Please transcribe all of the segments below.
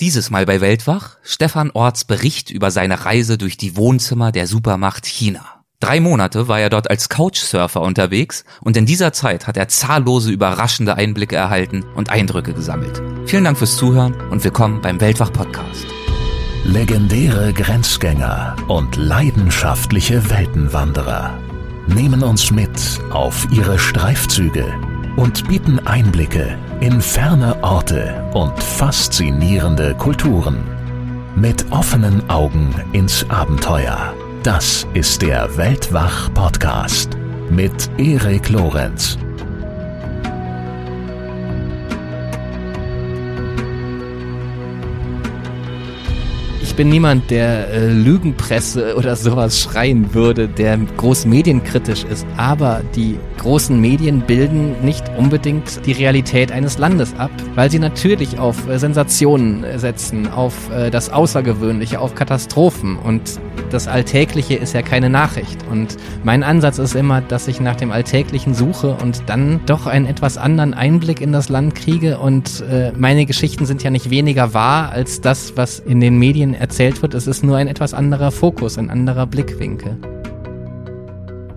Dieses Mal bei Weltwach Stefan Orts Bericht über seine Reise durch die Wohnzimmer der Supermacht China. Drei Monate war er dort als Couchsurfer unterwegs und in dieser Zeit hat er zahllose überraschende Einblicke erhalten und Eindrücke gesammelt. Vielen Dank fürs Zuhören und willkommen beim Weltwach Podcast. Legendäre Grenzgänger und leidenschaftliche Weltenwanderer nehmen uns mit auf ihre Streifzüge und bieten Einblicke in ferne Orte und faszinierende Kulturen. Mit offenen Augen ins Abenteuer. Das ist der Weltwach-Podcast mit Erik Lorenz. Ich bin niemand, der äh, Lügenpresse oder sowas schreien würde, der groß medienkritisch ist. Aber die großen Medien bilden nicht unbedingt die Realität eines Landes ab, weil sie natürlich auf äh, Sensationen setzen, auf äh, das Außergewöhnliche, auf Katastrophen. Und das Alltägliche ist ja keine Nachricht. Und mein Ansatz ist immer, dass ich nach dem Alltäglichen suche und dann doch einen etwas anderen Einblick in das Land kriege. Und äh, meine Geschichten sind ja nicht weniger wahr als das, was in den Medien erzählt wird. Es ist nur ein etwas anderer Fokus, ein anderer Blickwinkel.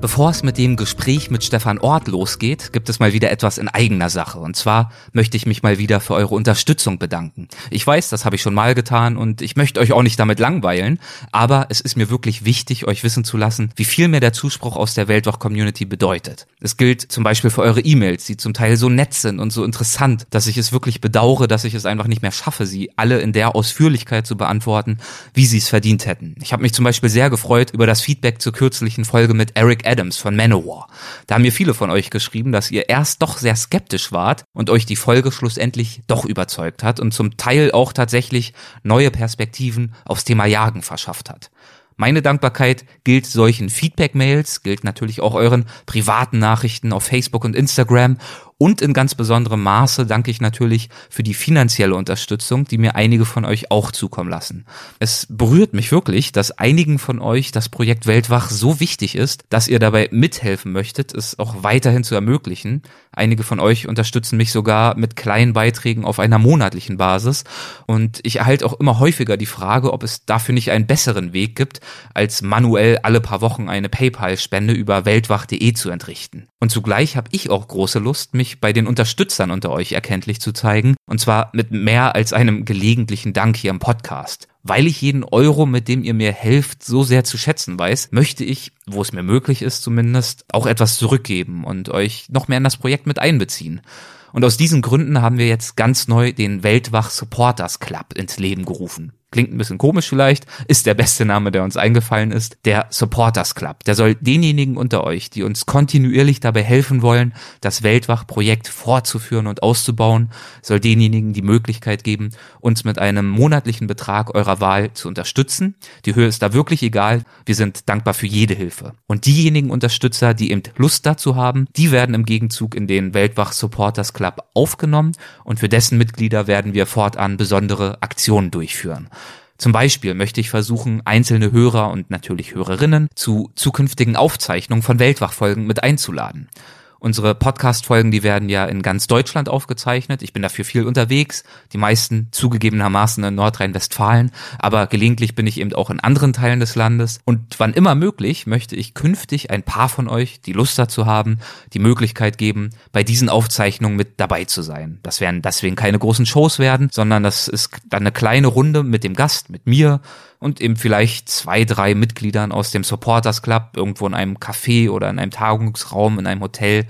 Bevor es mit dem Gespräch mit Stefan Ort losgeht, gibt es mal wieder etwas in eigener Sache. Und zwar möchte ich mich mal wieder für eure Unterstützung bedanken. Ich weiß, das habe ich schon mal getan und ich möchte euch auch nicht damit langweilen, aber es ist mir wirklich wichtig, euch wissen zu lassen, wie viel mir der Zuspruch aus der Weltwach-Community bedeutet. Es gilt zum Beispiel für eure E-Mails, die zum Teil so nett sind und so interessant, dass ich es wirklich bedauere, dass ich es einfach nicht mehr schaffe, sie alle in der Ausführlichkeit zu beantworten, wie sie es verdient hätten. Ich habe mich zum Beispiel sehr gefreut über das Feedback zur kürzlichen Folge mit Eric Adams von Manowar. Da haben mir viele von euch geschrieben, dass ihr erst doch sehr skeptisch wart und euch die Folge schlussendlich doch überzeugt hat und zum Teil auch tatsächlich neue Perspektiven aufs Thema Jagen verschafft hat. Meine Dankbarkeit gilt solchen Feedback-Mails, gilt natürlich auch euren privaten Nachrichten auf Facebook und Instagram und in ganz besonderem Maße danke ich natürlich für die finanzielle Unterstützung, die mir einige von euch auch zukommen lassen. Es berührt mich wirklich, dass einigen von euch das Projekt Weltwach so wichtig ist, dass ihr dabei mithelfen möchtet, es auch weiterhin zu ermöglichen. Einige von euch unterstützen mich sogar mit kleinen Beiträgen auf einer monatlichen Basis und ich erhalte auch immer häufiger die Frage, ob es dafür nicht einen besseren Weg gibt, als manuell alle paar Wochen eine PayPal-Spende über weltwach.de zu entrichten. Und zugleich habe ich auch große Lust, mich bei den Unterstützern unter euch erkenntlich zu zeigen. Und zwar mit mehr als einem gelegentlichen Dank hier im Podcast. Weil ich jeden Euro, mit dem ihr mir helft, so sehr zu schätzen weiß, möchte ich, wo es mir möglich ist zumindest, auch etwas zurückgeben und euch noch mehr in das Projekt mit einbeziehen. Und aus diesen Gründen haben wir jetzt ganz neu den Weltwach Supporters Club ins Leben gerufen klingt ein bisschen komisch vielleicht, ist der beste Name, der uns eingefallen ist, der Supporters Club. Der soll denjenigen unter euch, die uns kontinuierlich dabei helfen wollen, das Weltwach-Projekt fortzuführen und auszubauen, soll denjenigen die Möglichkeit geben, uns mit einem monatlichen Betrag eurer Wahl zu unterstützen. Die Höhe ist da wirklich egal. Wir sind dankbar für jede Hilfe. Und diejenigen Unterstützer, die eben Lust dazu haben, die werden im Gegenzug in den Weltwach Supporters Club aufgenommen und für dessen Mitglieder werden wir fortan besondere Aktionen durchführen. Zum Beispiel möchte ich versuchen, einzelne Hörer und natürlich Hörerinnen zu zukünftigen Aufzeichnungen von Weltwachfolgen mit einzuladen. Unsere Podcast-Folgen, die werden ja in ganz Deutschland aufgezeichnet. Ich bin dafür viel unterwegs. Die meisten zugegebenermaßen in Nordrhein-Westfalen. Aber gelegentlich bin ich eben auch in anderen Teilen des Landes. Und wann immer möglich möchte ich künftig ein paar von euch, die Lust dazu haben, die Möglichkeit geben, bei diesen Aufzeichnungen mit dabei zu sein. Das werden deswegen keine großen Shows werden, sondern das ist dann eine kleine Runde mit dem Gast, mit mir und eben vielleicht zwei, drei Mitgliedern aus dem Supporters Club irgendwo in einem Café oder in einem Tagungsraum, in einem Hotel.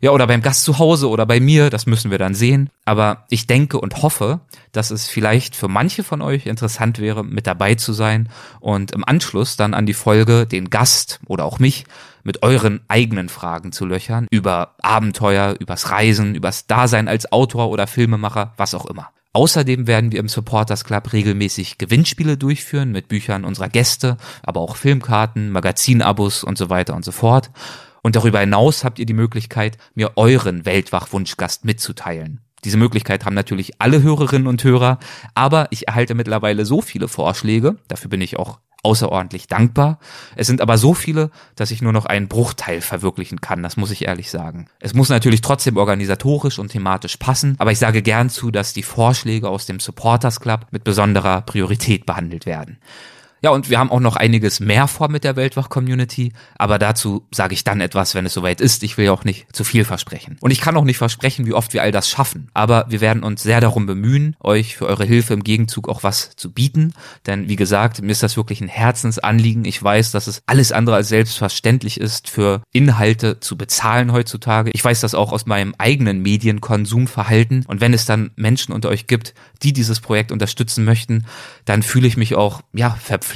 Ja, oder beim Gast zu Hause oder bei mir, das müssen wir dann sehen. Aber ich denke und hoffe, dass es vielleicht für manche von euch interessant wäre, mit dabei zu sein und im Anschluss dann an die Folge den Gast oder auch mich mit euren eigenen Fragen zu löchern über Abenteuer, übers Reisen, übers Dasein als Autor oder Filmemacher, was auch immer. Außerdem werden wir im Supporters Club regelmäßig Gewinnspiele durchführen mit Büchern unserer Gäste, aber auch Filmkarten, Magazinabos und so weiter und so fort. Und darüber hinaus habt ihr die Möglichkeit, mir euren Weltwach-Wunschgast mitzuteilen. Diese Möglichkeit haben natürlich alle Hörerinnen und Hörer, aber ich erhalte mittlerweile so viele Vorschläge, dafür bin ich auch außerordentlich dankbar. Es sind aber so viele, dass ich nur noch einen Bruchteil verwirklichen kann, das muss ich ehrlich sagen. Es muss natürlich trotzdem organisatorisch und thematisch passen, aber ich sage gern zu, dass die Vorschläge aus dem Supporters Club mit besonderer Priorität behandelt werden. Ja, und wir haben auch noch einiges mehr vor mit der Weltwach-Community, aber dazu sage ich dann etwas, wenn es soweit ist. Ich will ja auch nicht zu viel versprechen. Und ich kann auch nicht versprechen, wie oft wir all das schaffen, aber wir werden uns sehr darum bemühen, euch für eure Hilfe im Gegenzug auch was zu bieten, denn wie gesagt, mir ist das wirklich ein Herzensanliegen. Ich weiß, dass es alles andere als selbstverständlich ist, für Inhalte zu bezahlen heutzutage. Ich weiß das auch aus meinem eigenen Medienkonsumverhalten und wenn es dann Menschen unter euch gibt, die dieses Projekt unterstützen möchten, dann fühle ich mich auch, ja, verpflichtet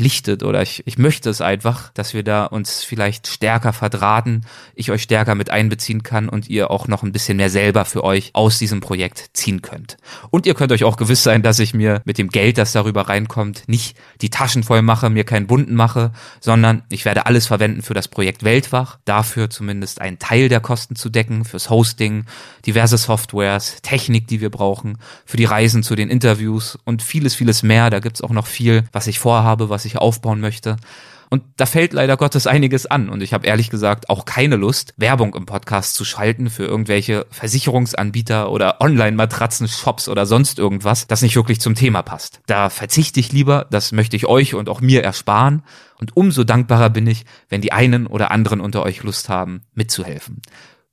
oder ich, ich möchte es einfach, dass wir da uns vielleicht stärker verdrahten, ich euch stärker mit einbeziehen kann und ihr auch noch ein bisschen mehr selber für euch aus diesem Projekt ziehen könnt. Und ihr könnt euch auch gewiss sein, dass ich mir mit dem Geld, das darüber reinkommt, nicht die Taschen voll mache, mir keinen Bunden mache, sondern ich werde alles verwenden für das Projekt Weltwach, dafür zumindest einen Teil der Kosten zu decken, fürs Hosting, diverse Softwares, Technik, die wir brauchen, für die Reisen zu den Interviews und vieles, vieles mehr. Da gibt's auch noch viel, was ich vorhabe, was ich aufbauen möchte. Und da fällt leider Gottes einiges an. Und ich habe ehrlich gesagt auch keine Lust, Werbung im Podcast zu schalten für irgendwelche Versicherungsanbieter oder Online-Matratzen-Shops oder sonst irgendwas, das nicht wirklich zum Thema passt. Da verzichte ich lieber, das möchte ich euch und auch mir ersparen. Und umso dankbarer bin ich, wenn die einen oder anderen unter euch Lust haben, mitzuhelfen.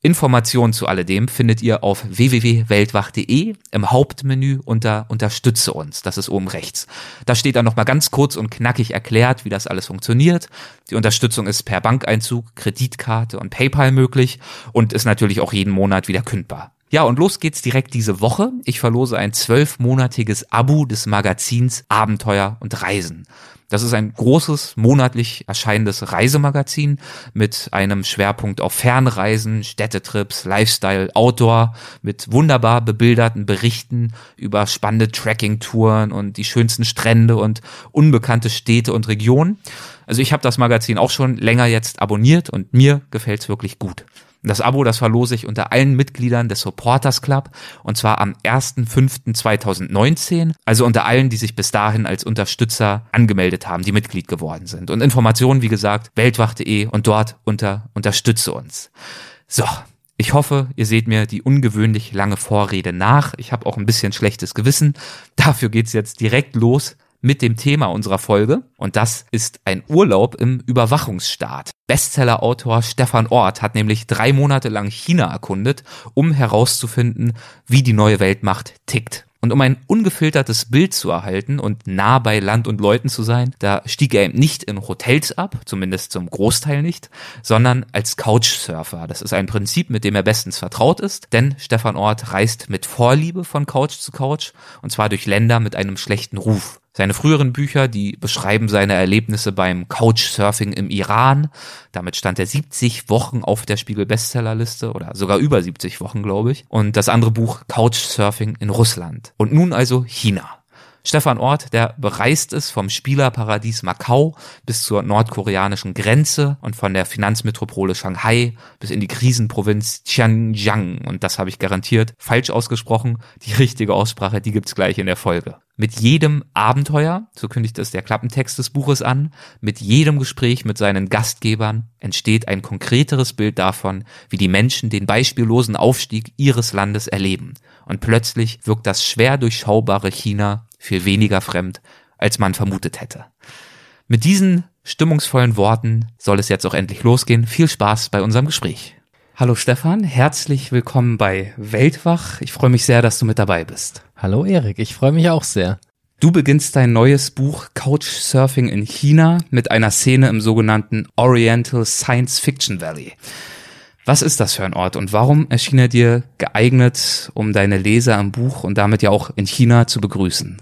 Informationen zu alledem findet ihr auf www.weltwach.de im Hauptmenü unter Unterstütze uns. Das ist oben rechts. Da steht dann nochmal ganz kurz und knackig erklärt, wie das alles funktioniert. Die Unterstützung ist per Bankeinzug, Kreditkarte und PayPal möglich und ist natürlich auch jeden Monat wieder kündbar. Ja, und los geht's direkt diese Woche. Ich verlose ein zwölfmonatiges Abo des Magazins Abenteuer und Reisen. Das ist ein großes, monatlich erscheinendes Reisemagazin mit einem Schwerpunkt auf Fernreisen, Städtetrips, Lifestyle, Outdoor, mit wunderbar bebilderten Berichten über spannende Trekking-Touren und die schönsten Strände und unbekannte Städte und Regionen. Also ich habe das Magazin auch schon länger jetzt abonniert und mir gefällt's wirklich gut. Das Abo, das verlose ich unter allen Mitgliedern des Supporters Club und zwar am 1.5.2019, also unter allen, die sich bis dahin als Unterstützer angemeldet haben, die Mitglied geworden sind. Und Informationen, wie gesagt, weltwach.de und dort unter Unterstütze uns. So, ich hoffe, ihr seht mir die ungewöhnlich lange Vorrede nach. Ich habe auch ein bisschen schlechtes Gewissen. Dafür geht's jetzt direkt los mit dem Thema unserer Folge und das ist ein Urlaub im Überwachungsstaat. Bestsellerautor Stefan Ort hat nämlich drei Monate lang China erkundet, um herauszufinden, wie die neue Weltmacht tickt. Und um ein ungefiltertes Bild zu erhalten und nah bei Land und Leuten zu sein, da stieg er eben nicht in Hotels ab, zumindest zum Großteil nicht, sondern als Couchsurfer. Das ist ein Prinzip, mit dem er bestens vertraut ist, denn Stefan Ort reist mit Vorliebe von Couch zu Couch und zwar durch Länder mit einem schlechten Ruf. Seine früheren Bücher, die beschreiben seine Erlebnisse beim Couchsurfing im Iran. Damit stand er 70 Wochen auf der Spiegel Bestsellerliste oder sogar über 70 Wochen, glaube ich. Und das andere Buch Couchsurfing in Russland. Und nun also China. Stefan Ort, der bereist ist vom Spielerparadies Macau bis zur nordkoreanischen Grenze und von der Finanzmetropole Shanghai bis in die Krisenprovinz Xinjiang. Und das habe ich garantiert falsch ausgesprochen. Die richtige Aussprache, die gibt's gleich in der Folge. Mit jedem Abenteuer, so kündigt es der Klappentext des Buches an, mit jedem Gespräch mit seinen Gastgebern entsteht ein konkreteres Bild davon, wie die Menschen den beispiellosen Aufstieg ihres Landes erleben. Und plötzlich wirkt das schwer durchschaubare China viel weniger fremd, als man vermutet hätte. Mit diesen stimmungsvollen Worten soll es jetzt auch endlich losgehen. Viel Spaß bei unserem Gespräch. Hallo Stefan, herzlich willkommen bei Weltwach. Ich freue mich sehr, dass du mit dabei bist. Hallo Erik, ich freue mich auch sehr. Du beginnst dein neues Buch Couchsurfing in China mit einer Szene im sogenannten Oriental Science Fiction Valley. Was ist das für ein Ort und warum erschien er dir geeignet, um deine Leser im Buch und damit ja auch in China zu begrüßen?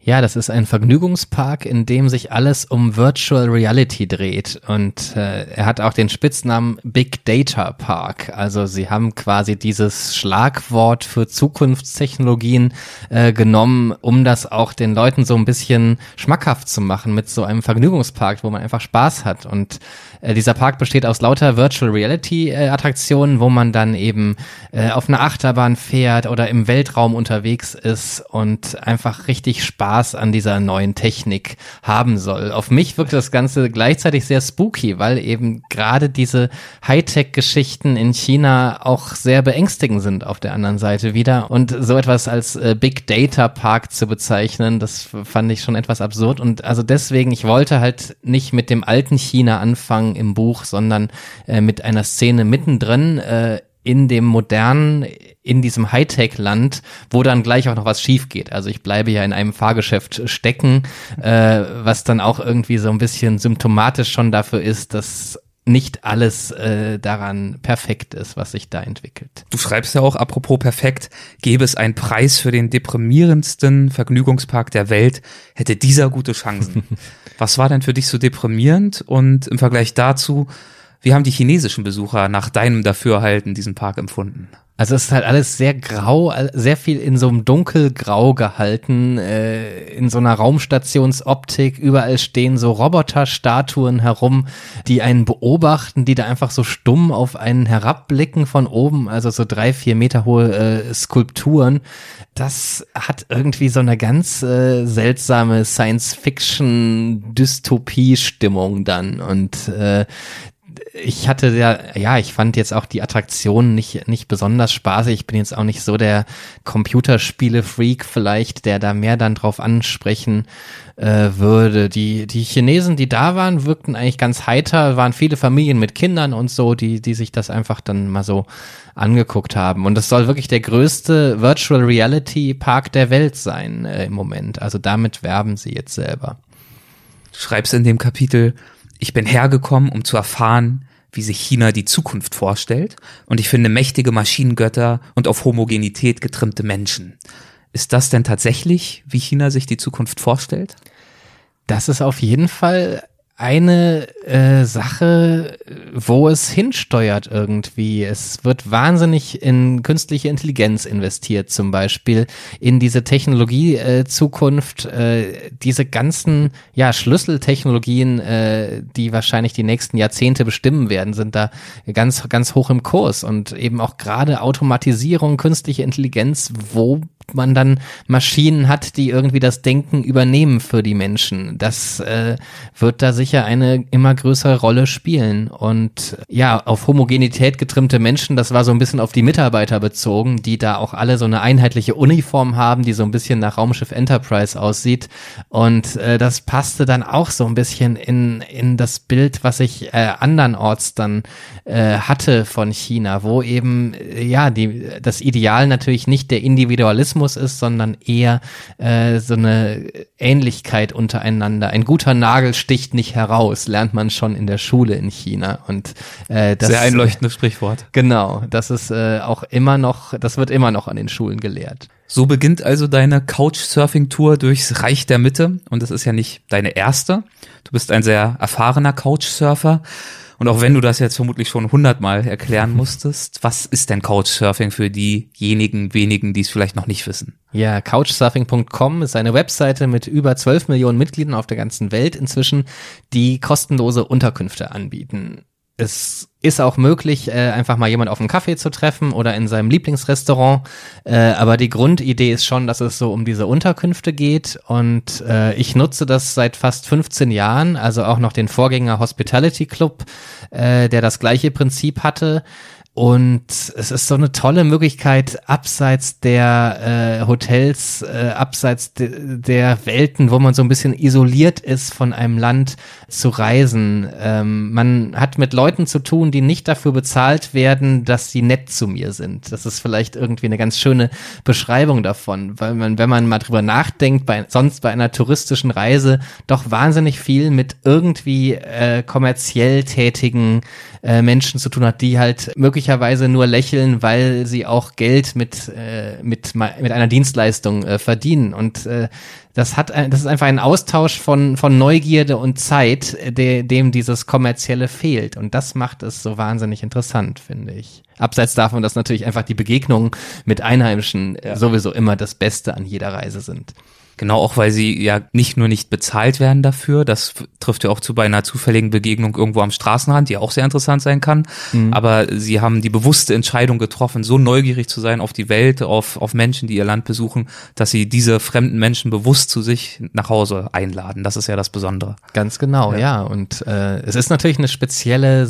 Ja, das ist ein Vergnügungspark, in dem sich alles um Virtual Reality dreht. Und äh, er hat auch den Spitznamen Big Data Park. Also sie haben quasi dieses Schlagwort für Zukunftstechnologien äh, genommen, um das auch den Leuten so ein bisschen schmackhaft zu machen mit so einem Vergnügungspark, wo man einfach Spaß hat. Und äh, dieser Park besteht aus lauter Virtual Reality äh, Attraktionen, wo man dann eben äh, auf einer Achterbahn fährt oder im Weltraum unterwegs ist und einfach richtig Spaß an dieser neuen Technik haben soll. Auf mich wirkt das Ganze gleichzeitig sehr spooky, weil eben gerade diese Hightech-Geschichten in China auch sehr beängstigend sind auf der anderen Seite wieder. Und so etwas als äh, Big Data Park zu bezeichnen, das fand ich schon etwas absurd. Und also deswegen, ich wollte halt nicht mit dem alten China anfangen im Buch, sondern äh, mit einer Szene mittendrin äh, in dem modernen, in diesem Hightech-Land, wo dann gleich auch noch was schief geht. Also ich bleibe ja in einem Fahrgeschäft stecken, äh, was dann auch irgendwie so ein bisschen symptomatisch schon dafür ist, dass nicht alles äh, daran perfekt ist, was sich da entwickelt. Du schreibst ja auch, apropos perfekt, gäbe es einen Preis für den deprimierendsten Vergnügungspark der Welt, hätte dieser gute Chancen. was war denn für dich so deprimierend und im Vergleich dazu, wie haben die chinesischen Besucher nach deinem Dafürhalten diesen Park empfunden? Also es ist halt alles sehr grau, sehr viel in so einem dunkelgrau gehalten, äh, in so einer Raumstationsoptik. Überall stehen so Roboterstatuen herum, die einen beobachten, die da einfach so stumm auf einen herabblicken von oben, also so drei, vier Meter hohe äh, Skulpturen. Das hat irgendwie so eine ganz äh, seltsame Science-Fiction-Dystopie-Stimmung dann. Und äh, ich hatte ja, ja, ich fand jetzt auch die Attraktion nicht, nicht besonders spaßig. Ich bin jetzt auch nicht so der Computerspiele-Freak vielleicht, der da mehr dann drauf ansprechen äh, würde. Die, die Chinesen, die da waren, wirkten eigentlich ganz heiter, waren viele Familien mit Kindern und so, die, die sich das einfach dann mal so angeguckt haben. Und es soll wirklich der größte Virtual Reality Park der Welt sein äh, im Moment. Also damit werben sie jetzt selber. Du schreibst in dem Kapitel, ich bin hergekommen, um zu erfahren, wie sich China die Zukunft vorstellt, und ich finde mächtige Maschinengötter und auf Homogenität getrimmte Menschen. Ist das denn tatsächlich, wie China sich die Zukunft vorstellt? Das ist auf jeden Fall eine äh, Sache, wo es hinsteuert irgendwie. Es wird wahnsinnig in künstliche Intelligenz investiert, zum Beispiel in diese Technologie-Zukunft, äh, äh, diese ganzen ja Schlüsseltechnologien, äh, die wahrscheinlich die nächsten Jahrzehnte bestimmen werden, sind da ganz ganz hoch im Kurs und eben auch gerade Automatisierung, künstliche Intelligenz, wo man dann Maschinen hat, die irgendwie das Denken übernehmen für die Menschen. Das äh, wird da sicher eine immer größere Rolle spielen. Und ja, auf Homogenität getrimmte Menschen, das war so ein bisschen auf die Mitarbeiter bezogen, die da auch alle so eine einheitliche Uniform haben, die so ein bisschen nach Raumschiff Enterprise aussieht. Und äh, das passte dann auch so ein bisschen in, in das Bild, was ich äh, andernorts dann äh, hatte von China, wo eben, äh, ja, die, das Ideal natürlich nicht der Individualismus Rassismus ist, sondern eher äh, so eine Ähnlichkeit untereinander. Ein guter Nagel sticht nicht heraus, lernt man schon in der Schule in China. Und äh, das sehr einleuchtendes Sprichwort. Genau, das ist äh, auch immer noch, das wird immer noch an den Schulen gelehrt. So beginnt also deine Couchsurfing-Tour durchs Reich der Mitte und das ist ja nicht deine erste. Du bist ein sehr erfahrener Couchsurfer. Und auch wenn du das jetzt vermutlich schon hundertmal erklären musstest, was ist denn Couchsurfing für diejenigen wenigen, die es vielleicht noch nicht wissen? Ja, couchsurfing.com ist eine Webseite mit über 12 Millionen Mitgliedern auf der ganzen Welt inzwischen, die kostenlose Unterkünfte anbieten. Es ist auch möglich, äh, einfach mal jemand auf einen Kaffee zu treffen oder in seinem Lieblingsrestaurant. Äh, aber die Grundidee ist schon, dass es so um diese Unterkünfte geht. Und äh, ich nutze das seit fast 15 Jahren, also auch noch den Vorgänger Hospitality Club, äh, der das gleiche Prinzip hatte. Und es ist so eine tolle Möglichkeit, abseits der äh, Hotels, äh, abseits de der Welten, wo man so ein bisschen isoliert ist von einem Land, zu reisen. Ähm, man hat mit Leuten zu tun, die nicht dafür bezahlt werden, dass sie nett zu mir sind. Das ist vielleicht irgendwie eine ganz schöne Beschreibung davon, weil man, wenn man mal drüber nachdenkt, bei, sonst bei einer touristischen Reise doch wahnsinnig viel mit irgendwie äh, kommerziell tätigen äh, Menschen zu tun hat, die halt möglicherweise nur lächeln, weil sie auch Geld mit, äh, mit, mit einer Dienstleistung äh, verdienen. Und äh, das hat, das ist einfach ein Austausch von, von Neugierde und Zeit, de, dem dieses kommerzielle fehlt. Und das macht es so wahnsinnig interessant, finde ich. Abseits davon, dass natürlich einfach die Begegnungen mit Einheimischen ja. sowieso immer das Beste an jeder Reise sind. Genau, auch weil sie ja nicht nur nicht bezahlt werden dafür, das trifft ja auch zu bei einer zufälligen Begegnung irgendwo am Straßenrand, die auch sehr interessant sein kann, mhm. aber sie haben die bewusste Entscheidung getroffen, so neugierig zu sein auf die Welt, auf, auf Menschen, die ihr Land besuchen, dass sie diese fremden Menschen bewusst zu sich nach Hause einladen. Das ist ja das Besondere. Ganz genau, ja. ja. Und äh, es ist natürlich eine spezielle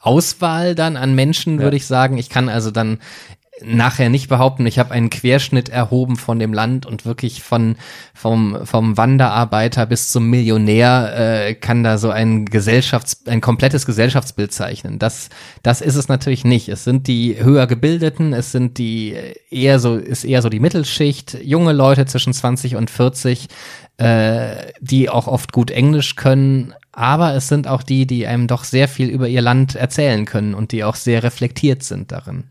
Auswahl dann an Menschen, würde ich sagen. Ich kann also dann nachher nicht behaupten, ich habe einen Querschnitt erhoben von dem Land und wirklich von vom vom Wanderarbeiter bis zum Millionär äh, kann da so ein Gesellschafts ein komplettes Gesellschaftsbild zeichnen. Das das ist es natürlich nicht. Es sind die höher gebildeten, es sind die eher so ist eher so die Mittelschicht, junge Leute zwischen 20 und 40, äh, die auch oft gut Englisch können, aber es sind auch die, die einem doch sehr viel über ihr Land erzählen können und die auch sehr reflektiert sind darin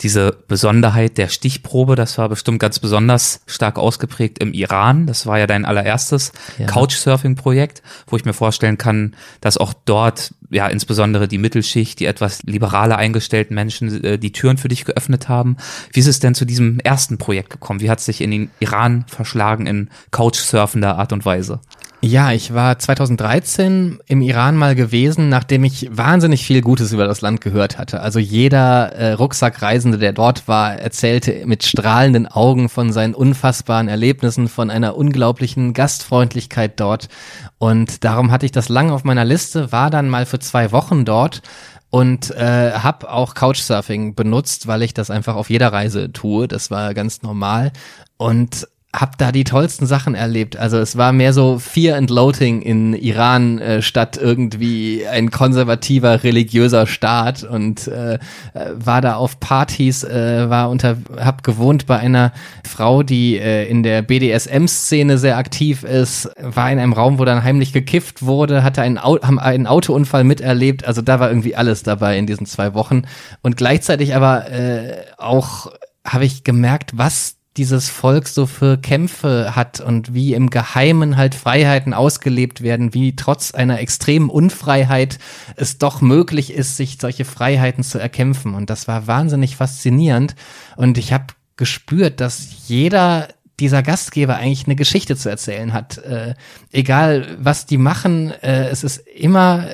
diese Besonderheit der Stichprobe, das war bestimmt ganz besonders stark ausgeprägt im Iran. Das war ja dein allererstes ja. Couchsurfing-Projekt, wo ich mir vorstellen kann, dass auch dort ja insbesondere die Mittelschicht, die etwas liberaler eingestellten Menschen äh, die Türen für dich geöffnet haben. Wie ist es denn zu diesem ersten Projekt gekommen? Wie hat es sich in den Iran verschlagen in Couchsurfender Art und Weise? Ja, ich war 2013 im Iran mal gewesen, nachdem ich wahnsinnig viel Gutes über das Land gehört hatte. Also jeder äh, Rucksackreisende, der dort war, erzählte mit strahlenden Augen von seinen unfassbaren Erlebnissen, von einer unglaublichen Gastfreundlichkeit dort. Und darum hatte ich das lange auf meiner Liste, war dann mal für zwei Wochen dort und äh, habe auch Couchsurfing benutzt, weil ich das einfach auf jeder Reise tue. Das war ganz normal. Und hab da die tollsten Sachen erlebt. Also es war mehr so Fear and Loathing in Iran äh, statt irgendwie ein konservativer religiöser Staat und äh, war da auf Partys, äh, war unter, hab gewohnt bei einer Frau, die äh, in der BDSM-Szene sehr aktiv ist, war in einem Raum, wo dann heimlich gekifft wurde, hatte einen, Au einen Autounfall miterlebt. Also da war irgendwie alles dabei in diesen zwei Wochen und gleichzeitig aber äh, auch habe ich gemerkt, was dieses Volk so für Kämpfe hat und wie im Geheimen halt Freiheiten ausgelebt werden, wie trotz einer extremen Unfreiheit es doch möglich ist, sich solche Freiheiten zu erkämpfen. Und das war wahnsinnig faszinierend. Und ich habe gespürt, dass jeder dieser Gastgeber eigentlich eine Geschichte zu erzählen hat. Äh, egal, was die machen, äh, es ist immer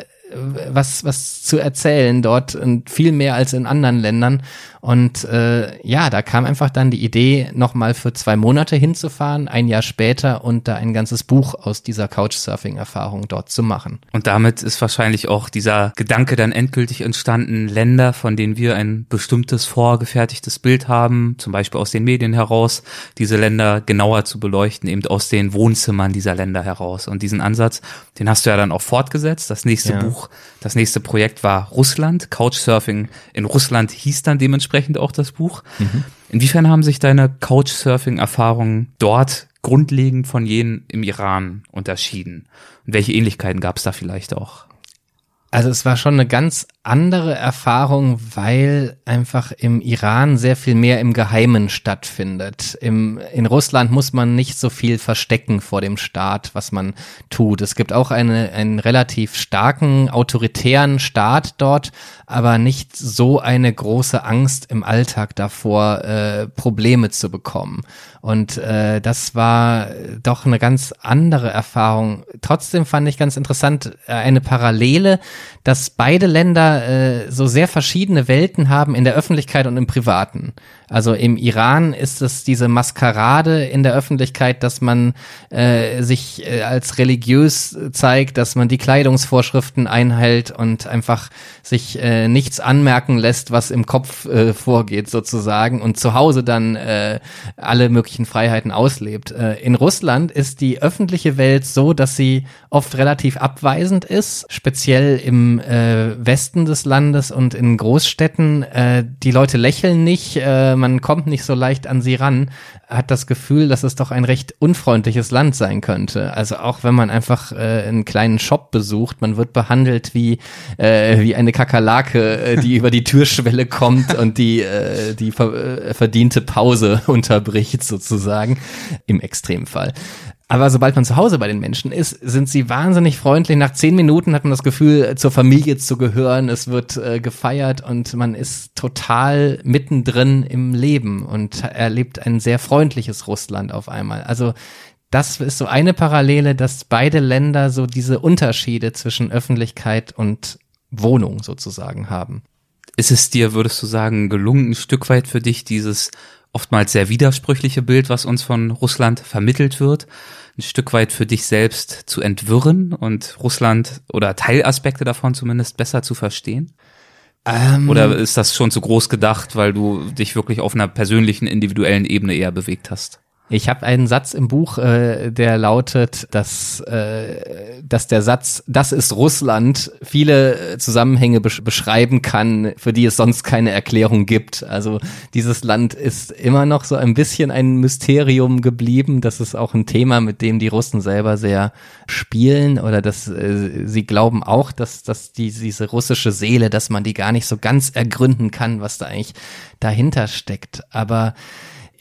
was, was zu erzählen dort und viel mehr als in anderen Ländern. Und äh, ja, da kam einfach dann die Idee, nochmal für zwei Monate hinzufahren, ein Jahr später und da ein ganzes Buch aus dieser Couchsurfing-Erfahrung dort zu machen. Und damit ist wahrscheinlich auch dieser Gedanke dann endgültig entstanden, Länder, von denen wir ein bestimmtes vorgefertigtes Bild haben, zum Beispiel aus den Medien heraus, diese Länder genauer zu beleuchten, eben aus den Wohnzimmern dieser Länder heraus. Und diesen Ansatz, den hast du ja dann auch fortgesetzt. Das nächste ja. Buch, das nächste Projekt war Russland. Couchsurfing in Russland hieß dann dementsprechend dementsprechend auch das Buch. Mhm. Inwiefern haben sich deine Couchsurfing-Erfahrungen dort grundlegend von jenen im Iran unterschieden? Und welche Ähnlichkeiten gab es da vielleicht auch? Also es war schon eine ganz andere Erfahrung, weil einfach im Iran sehr viel mehr im Geheimen stattfindet. Im, in Russland muss man nicht so viel verstecken vor dem Staat, was man tut. Es gibt auch eine, einen relativ starken autoritären Staat dort, aber nicht so eine große Angst im Alltag davor, äh, Probleme zu bekommen. Und äh, das war doch eine ganz andere Erfahrung. Trotzdem fand ich ganz interessant äh, eine Parallele, dass beide Länder äh, so sehr verschiedene Welten haben in der Öffentlichkeit und im Privaten. Also im Iran ist es diese Maskerade in der Öffentlichkeit, dass man äh, sich äh, als religiös zeigt, dass man die Kleidungsvorschriften einhält und einfach sich äh, nichts anmerken lässt, was im Kopf äh, vorgeht sozusagen und zu Hause dann äh, alle möglichen Freiheiten auslebt. Äh, in Russland ist die öffentliche Welt so, dass sie oft relativ abweisend ist, speziell im äh, Westen des Landes und in Großstädten. Äh, die Leute lächeln nicht. Äh, man kommt nicht so leicht an sie ran, hat das Gefühl, dass es doch ein recht unfreundliches Land sein könnte. Also auch wenn man einfach äh, einen kleinen Shop besucht, man wird behandelt wie, äh, wie eine Kakerlake, äh, die über die Türschwelle kommt und die, äh, die ver äh, verdiente Pause unterbricht sozusagen, im Extremfall. Aber sobald man zu Hause bei den Menschen ist, sind sie wahnsinnig freundlich. Nach zehn Minuten hat man das Gefühl, zur Familie zu gehören. Es wird äh, gefeiert und man ist total mittendrin im Leben und erlebt ein sehr freundliches Russland auf einmal. Also das ist so eine Parallele, dass beide Länder so diese Unterschiede zwischen Öffentlichkeit und Wohnung sozusagen haben. Ist es dir, würdest du sagen, gelungen, ein Stück weit für dich dieses oftmals sehr widersprüchliche Bild, was uns von Russland vermittelt wird, ein Stück weit für dich selbst zu entwirren und Russland oder Teilaspekte davon zumindest besser zu verstehen? Ähm, oder ist das schon zu groß gedacht, weil du dich wirklich auf einer persönlichen, individuellen Ebene eher bewegt hast? Ich habe einen Satz im Buch, äh, der lautet, dass, äh, dass der Satz, das ist Russland, viele Zusammenhänge besch beschreiben kann, für die es sonst keine Erklärung gibt. Also dieses Land ist immer noch so ein bisschen ein Mysterium geblieben. Das ist auch ein Thema, mit dem die Russen selber sehr spielen oder dass äh, sie glauben auch, dass, dass die, diese russische Seele, dass man die gar nicht so ganz ergründen kann, was da eigentlich dahinter steckt. Aber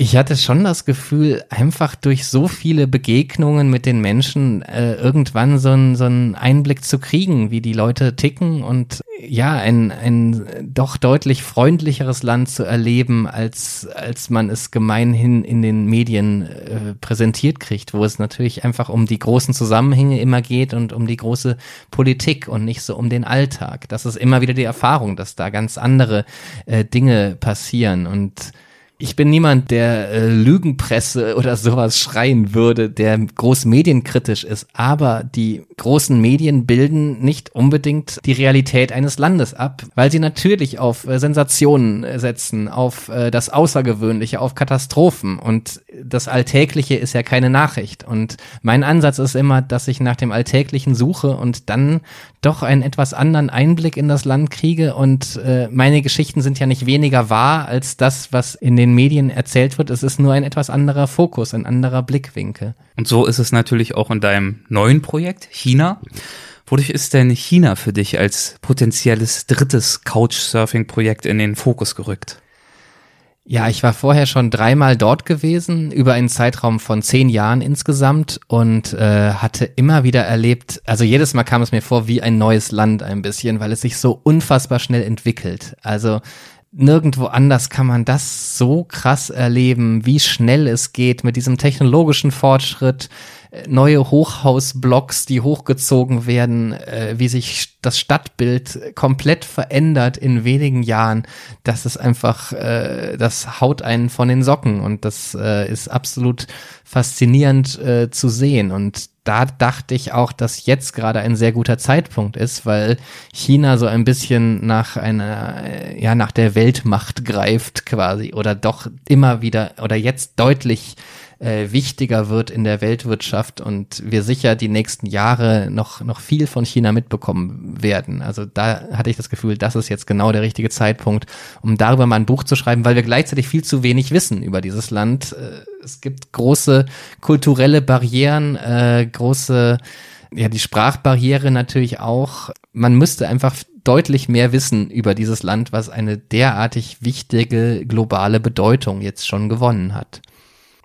ich hatte schon das Gefühl, einfach durch so viele Begegnungen mit den Menschen äh, irgendwann so, ein, so einen Einblick zu kriegen, wie die Leute ticken und ja, ein, ein doch deutlich freundlicheres Land zu erleben, als, als man es gemeinhin in den Medien äh, präsentiert kriegt, wo es natürlich einfach um die großen Zusammenhänge immer geht und um die große Politik und nicht so um den Alltag. Das ist immer wieder die Erfahrung, dass da ganz andere äh, Dinge passieren und ich bin niemand, der äh, Lügenpresse oder sowas schreien würde, der groß medienkritisch ist, aber die großen Medien bilden nicht unbedingt die Realität eines Landes ab, weil sie natürlich auf äh, Sensationen setzen, auf äh, das Außergewöhnliche, auf Katastrophen. Und das Alltägliche ist ja keine Nachricht. Und mein Ansatz ist immer, dass ich nach dem Alltäglichen suche und dann doch einen etwas anderen Einblick in das Land kriege. Und äh, meine Geschichten sind ja nicht weniger wahr als das, was in den Medien erzählt wird. Es ist nur ein etwas anderer Fokus, ein anderer Blickwinkel. Und so ist es natürlich auch in deinem neuen Projekt, China. Wodurch ist denn China für dich als potenzielles drittes Couchsurfing-Projekt in den Fokus gerückt? Ja, ich war vorher schon dreimal dort gewesen, über einen Zeitraum von zehn Jahren insgesamt und äh, hatte immer wieder erlebt, also jedes Mal kam es mir vor wie ein neues Land ein bisschen, weil es sich so unfassbar schnell entwickelt. Also nirgendwo anders kann man das so krass erleben, wie schnell es geht mit diesem technologischen Fortschritt, neue Hochhausblocks, die hochgezogen werden, äh, wie sich das Stadtbild komplett verändert in wenigen Jahren, das ist einfach, äh, das haut einen von den Socken und das äh, ist absolut faszinierend äh, zu sehen. Und da dachte ich auch, dass jetzt gerade ein sehr guter Zeitpunkt ist, weil China so ein bisschen nach einer, äh, ja, nach der Weltmacht greift quasi oder doch immer wieder oder jetzt deutlich äh, wichtiger wird in der Weltwirtschaft und wir sicher die nächsten Jahre noch, noch viel von China mitbekommen werden. Also da hatte ich das Gefühl, das ist jetzt genau der richtige Zeitpunkt, um darüber mal ein Buch zu schreiben, weil wir gleichzeitig viel zu wenig wissen über dieses Land. Äh, es gibt große kulturelle Barrieren, äh, große ja, die Sprachbarriere natürlich auch. Man müsste einfach deutlich mehr wissen über dieses Land, was eine derartig wichtige globale Bedeutung jetzt schon gewonnen hat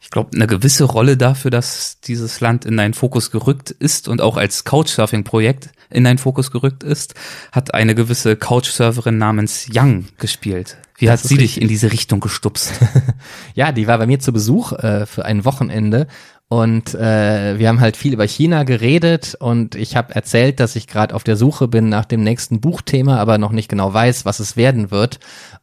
ich glaube, eine gewisse Rolle dafür, dass dieses Land in deinen Fokus gerückt ist und auch als Couchsurfing-Projekt in deinen Fokus gerückt ist, hat eine gewisse Couchsurferin namens Young gespielt. Wie das hat sie richtig. dich in diese Richtung gestupst? ja, die war bei mir zu Besuch äh, für ein Wochenende und äh, wir haben halt viel über China geredet und ich habe erzählt, dass ich gerade auf der Suche bin nach dem nächsten Buchthema, aber noch nicht genau weiß, was es werden wird.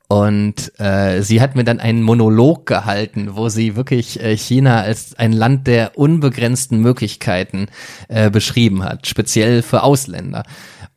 Und äh, sie hat mir dann einen Monolog gehalten, wo sie wirklich äh, China als ein Land der unbegrenzten Möglichkeiten äh, beschrieben hat, speziell für Ausländer.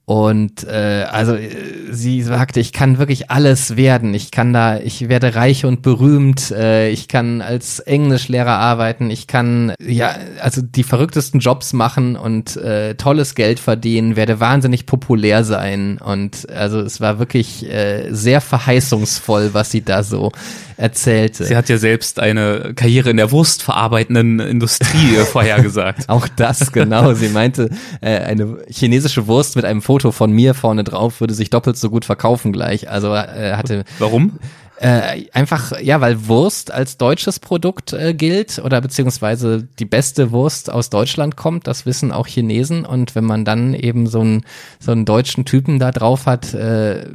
Und äh, also äh, sie sagte, ich kann wirklich alles werden. Ich kann da, ich werde reich und berühmt. Äh, ich kann als Englischlehrer arbeiten. Ich kann ja also die verrücktesten Jobs machen und äh, tolles Geld verdienen. Werde wahnsinnig populär sein. Und also es war wirklich äh, sehr verheißungsvoll, was sie da so erzählte. Sie hat ja selbst eine Karriere in der wurstverarbeitenden Industrie vorhergesagt. Auch das, genau. Sie meinte, äh, eine chinesische Wurst mit einem Foto von mir vorne drauf würde sich doppelt so gut verkaufen gleich. Also äh, hatte. Warum? Äh, einfach, ja, weil Wurst als deutsches Produkt äh, gilt oder beziehungsweise die beste Wurst aus Deutschland kommt, das wissen auch Chinesen. Und wenn man dann eben so einen, so einen deutschen Typen da drauf hat, äh,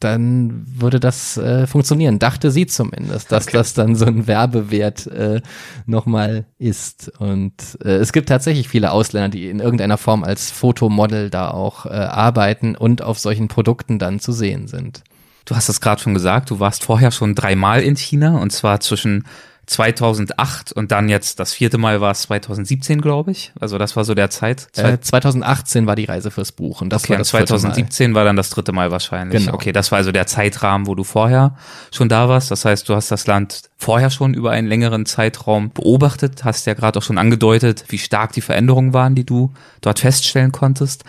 dann würde das äh, funktionieren. Dachte sie zumindest, dass okay. das dann so ein Werbewert äh, nochmal ist. Und äh, es gibt tatsächlich viele Ausländer, die in irgendeiner Form als Fotomodel da auch äh, arbeiten und auf solchen Produkten dann zu sehen sind. Du hast es gerade schon gesagt, du warst vorher schon dreimal in China und zwar zwischen 2008 und dann jetzt das vierte Mal war es 2017, glaube ich. Also das war so der Zeit. Äh, 2018 war die Reise fürs Buch und das okay, war das 2017 war dann das dritte Mal wahrscheinlich. Genau. Okay, das war also der Zeitrahmen, wo du vorher schon da warst. Das heißt, du hast das Land vorher schon über einen längeren Zeitraum beobachtet, hast ja gerade auch schon angedeutet, wie stark die Veränderungen waren, die du dort feststellen konntest.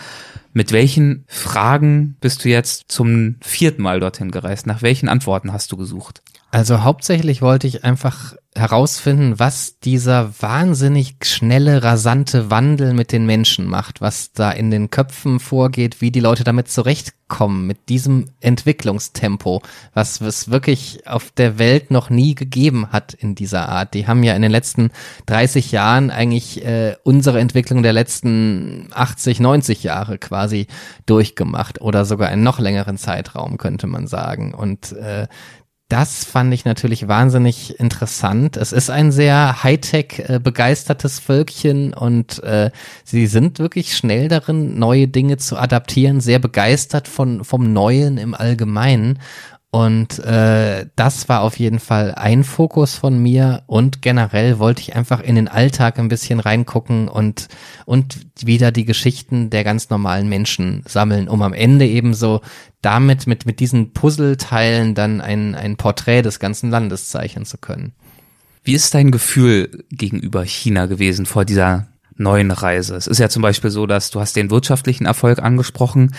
Mit welchen Fragen bist du jetzt zum vierten Mal dorthin gereist? Nach welchen Antworten hast du gesucht? Also hauptsächlich wollte ich einfach herausfinden, was dieser wahnsinnig schnelle, rasante Wandel mit den Menschen macht, was da in den Köpfen vorgeht, wie die Leute damit zurechtkommen, mit diesem Entwicklungstempo, was es wirklich auf der Welt noch nie gegeben hat in dieser Art. Die haben ja in den letzten 30 Jahren eigentlich äh, unsere Entwicklung der letzten 80, 90 Jahre quasi durchgemacht oder sogar einen noch längeren Zeitraum, könnte man sagen. Und äh, das fand ich natürlich wahnsinnig interessant. Es ist ein sehr Hightech äh, begeistertes Völkchen und äh, sie sind wirklich schnell darin, neue Dinge zu adaptieren, sehr begeistert von vom Neuen im Allgemeinen. Und äh, das war auf jeden Fall ein Fokus von mir und generell wollte ich einfach in den Alltag ein bisschen reingucken und, und wieder die Geschichten der ganz normalen Menschen sammeln, um am Ende eben so damit mit, mit diesen Puzzleteilen dann ein, ein Porträt des ganzen Landes zeichnen zu können. Wie ist dein Gefühl gegenüber China gewesen vor dieser neuen Reise? Es ist ja zum Beispiel so, dass du hast den wirtschaftlichen Erfolg angesprochen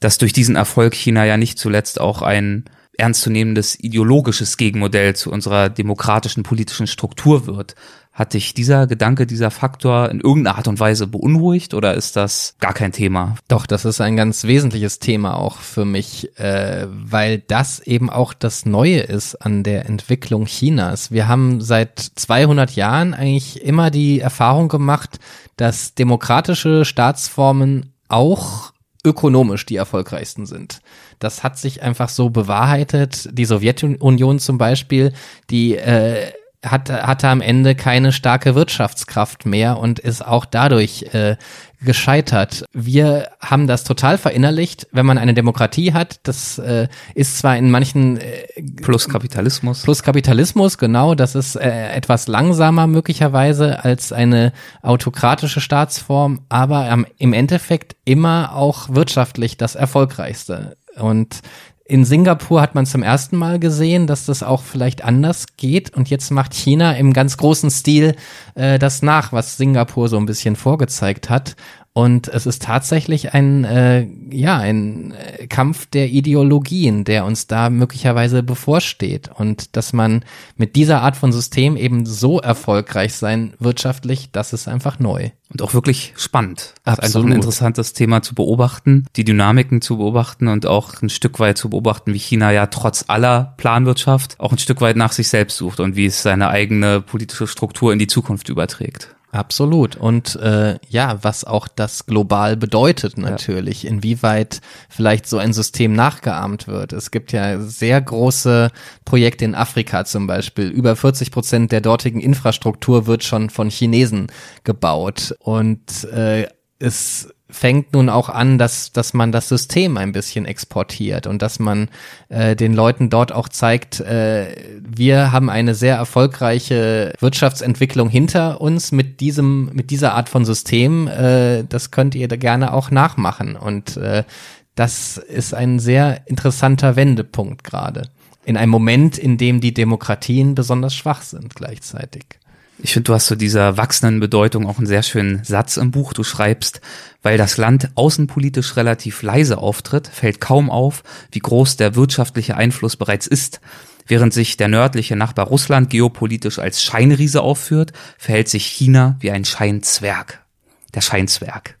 dass durch diesen Erfolg China ja nicht zuletzt auch ein ernstzunehmendes ideologisches Gegenmodell zu unserer demokratischen politischen Struktur wird. Hat dich dieser Gedanke, dieser Faktor in irgendeiner Art und Weise beunruhigt oder ist das gar kein Thema? Doch, das ist ein ganz wesentliches Thema auch für mich, äh, weil das eben auch das Neue ist an der Entwicklung Chinas. Wir haben seit 200 Jahren eigentlich immer die Erfahrung gemacht, dass demokratische Staatsformen auch ökonomisch die erfolgreichsten sind. Das hat sich einfach so bewahrheitet. Die Sowjetunion zum Beispiel, die äh, hat, hatte am Ende keine starke Wirtschaftskraft mehr und ist auch dadurch äh, gescheitert. Wir haben das total verinnerlicht, wenn man eine Demokratie hat. Das äh, ist zwar in manchen äh, plus Kapitalismus. Plus Kapitalismus, genau. Das ist äh, etwas langsamer möglicherweise als eine autokratische Staatsform, aber ähm, im Endeffekt immer auch wirtschaftlich das erfolgreichste. Und in Singapur hat man zum ersten Mal gesehen, dass das auch vielleicht anders geht. Und jetzt macht China im ganz großen Stil äh, das nach, was Singapur so ein bisschen vorgezeigt hat. Und es ist tatsächlich ein, äh, ja, ein äh, Kampf der Ideologien, der uns da möglicherweise bevorsteht. Und dass man mit dieser Art von System eben so erfolgreich sein wirtschaftlich, das ist einfach neu. Und auch wirklich spannend. Das Absolut. ist einfach ein interessantes Thema zu beobachten, die Dynamiken zu beobachten und auch ein Stück weit zu beobachten, wie China ja trotz aller Planwirtschaft auch ein Stück weit nach sich selbst sucht und wie es seine eigene politische Struktur in die Zukunft überträgt. Absolut. Und äh, ja, was auch das global bedeutet natürlich, ja. inwieweit vielleicht so ein System nachgeahmt wird. Es gibt ja sehr große Projekte in Afrika zum Beispiel. Über 40 Prozent der dortigen Infrastruktur wird schon von Chinesen gebaut. Und äh, es fängt nun auch an, dass, dass man das System ein bisschen exportiert und dass man äh, den Leuten dort auch zeigt, äh, wir haben eine sehr erfolgreiche Wirtschaftsentwicklung hinter uns mit diesem, mit dieser Art von System. Äh, das könnt ihr da gerne auch nachmachen. Und äh, das ist ein sehr interessanter Wendepunkt gerade. In einem Moment, in dem die Demokratien besonders schwach sind gleichzeitig. Ich finde, du hast zu so dieser wachsenden Bedeutung auch einen sehr schönen Satz im Buch. Du schreibst, weil das Land außenpolitisch relativ leise auftritt, fällt kaum auf, wie groß der wirtschaftliche Einfluss bereits ist. Während sich der nördliche Nachbar Russland geopolitisch als Scheinriese aufführt, verhält sich China wie ein Scheinzwerg. Der Scheinzwerg.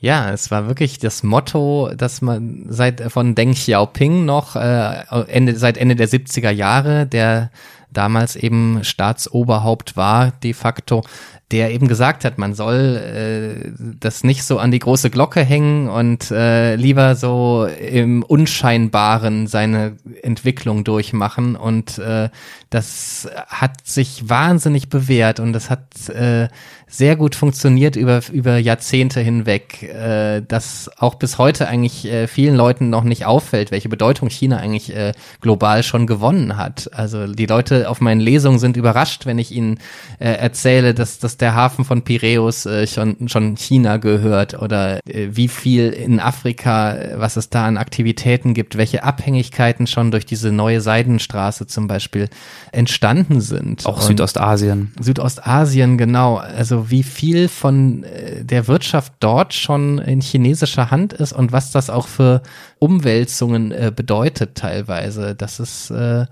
Ja, es war wirklich das Motto, dass man seit von Deng Xiaoping noch äh, Ende, seit Ende der 70er Jahre, der damals eben Staatsoberhaupt war, de facto, der eben gesagt hat, man soll äh, das nicht so an die große Glocke hängen und äh, lieber so im Unscheinbaren seine Entwicklung durchmachen. Und äh, das hat sich wahnsinnig bewährt und das hat äh, sehr gut funktioniert über, über Jahrzehnte hinweg, äh, dass auch bis heute eigentlich äh, vielen Leuten noch nicht auffällt, welche Bedeutung China eigentlich äh, global schon gewonnen hat. Also die Leute auf meinen Lesungen sind überrascht, wenn ich ihnen äh, erzähle, dass, der Hafen von Piräus äh, schon, schon China gehört oder äh, wie viel in Afrika, was es da an Aktivitäten gibt, welche Abhängigkeiten schon durch diese neue Seidenstraße zum Beispiel entstanden sind. Auch Und Südostasien. Südostasien, genau. Also wie viel von äh, der Wirtschaft dort schon in chinesischer Hand ist und was das auch für Umwälzungen äh, bedeutet teilweise. Das ist äh,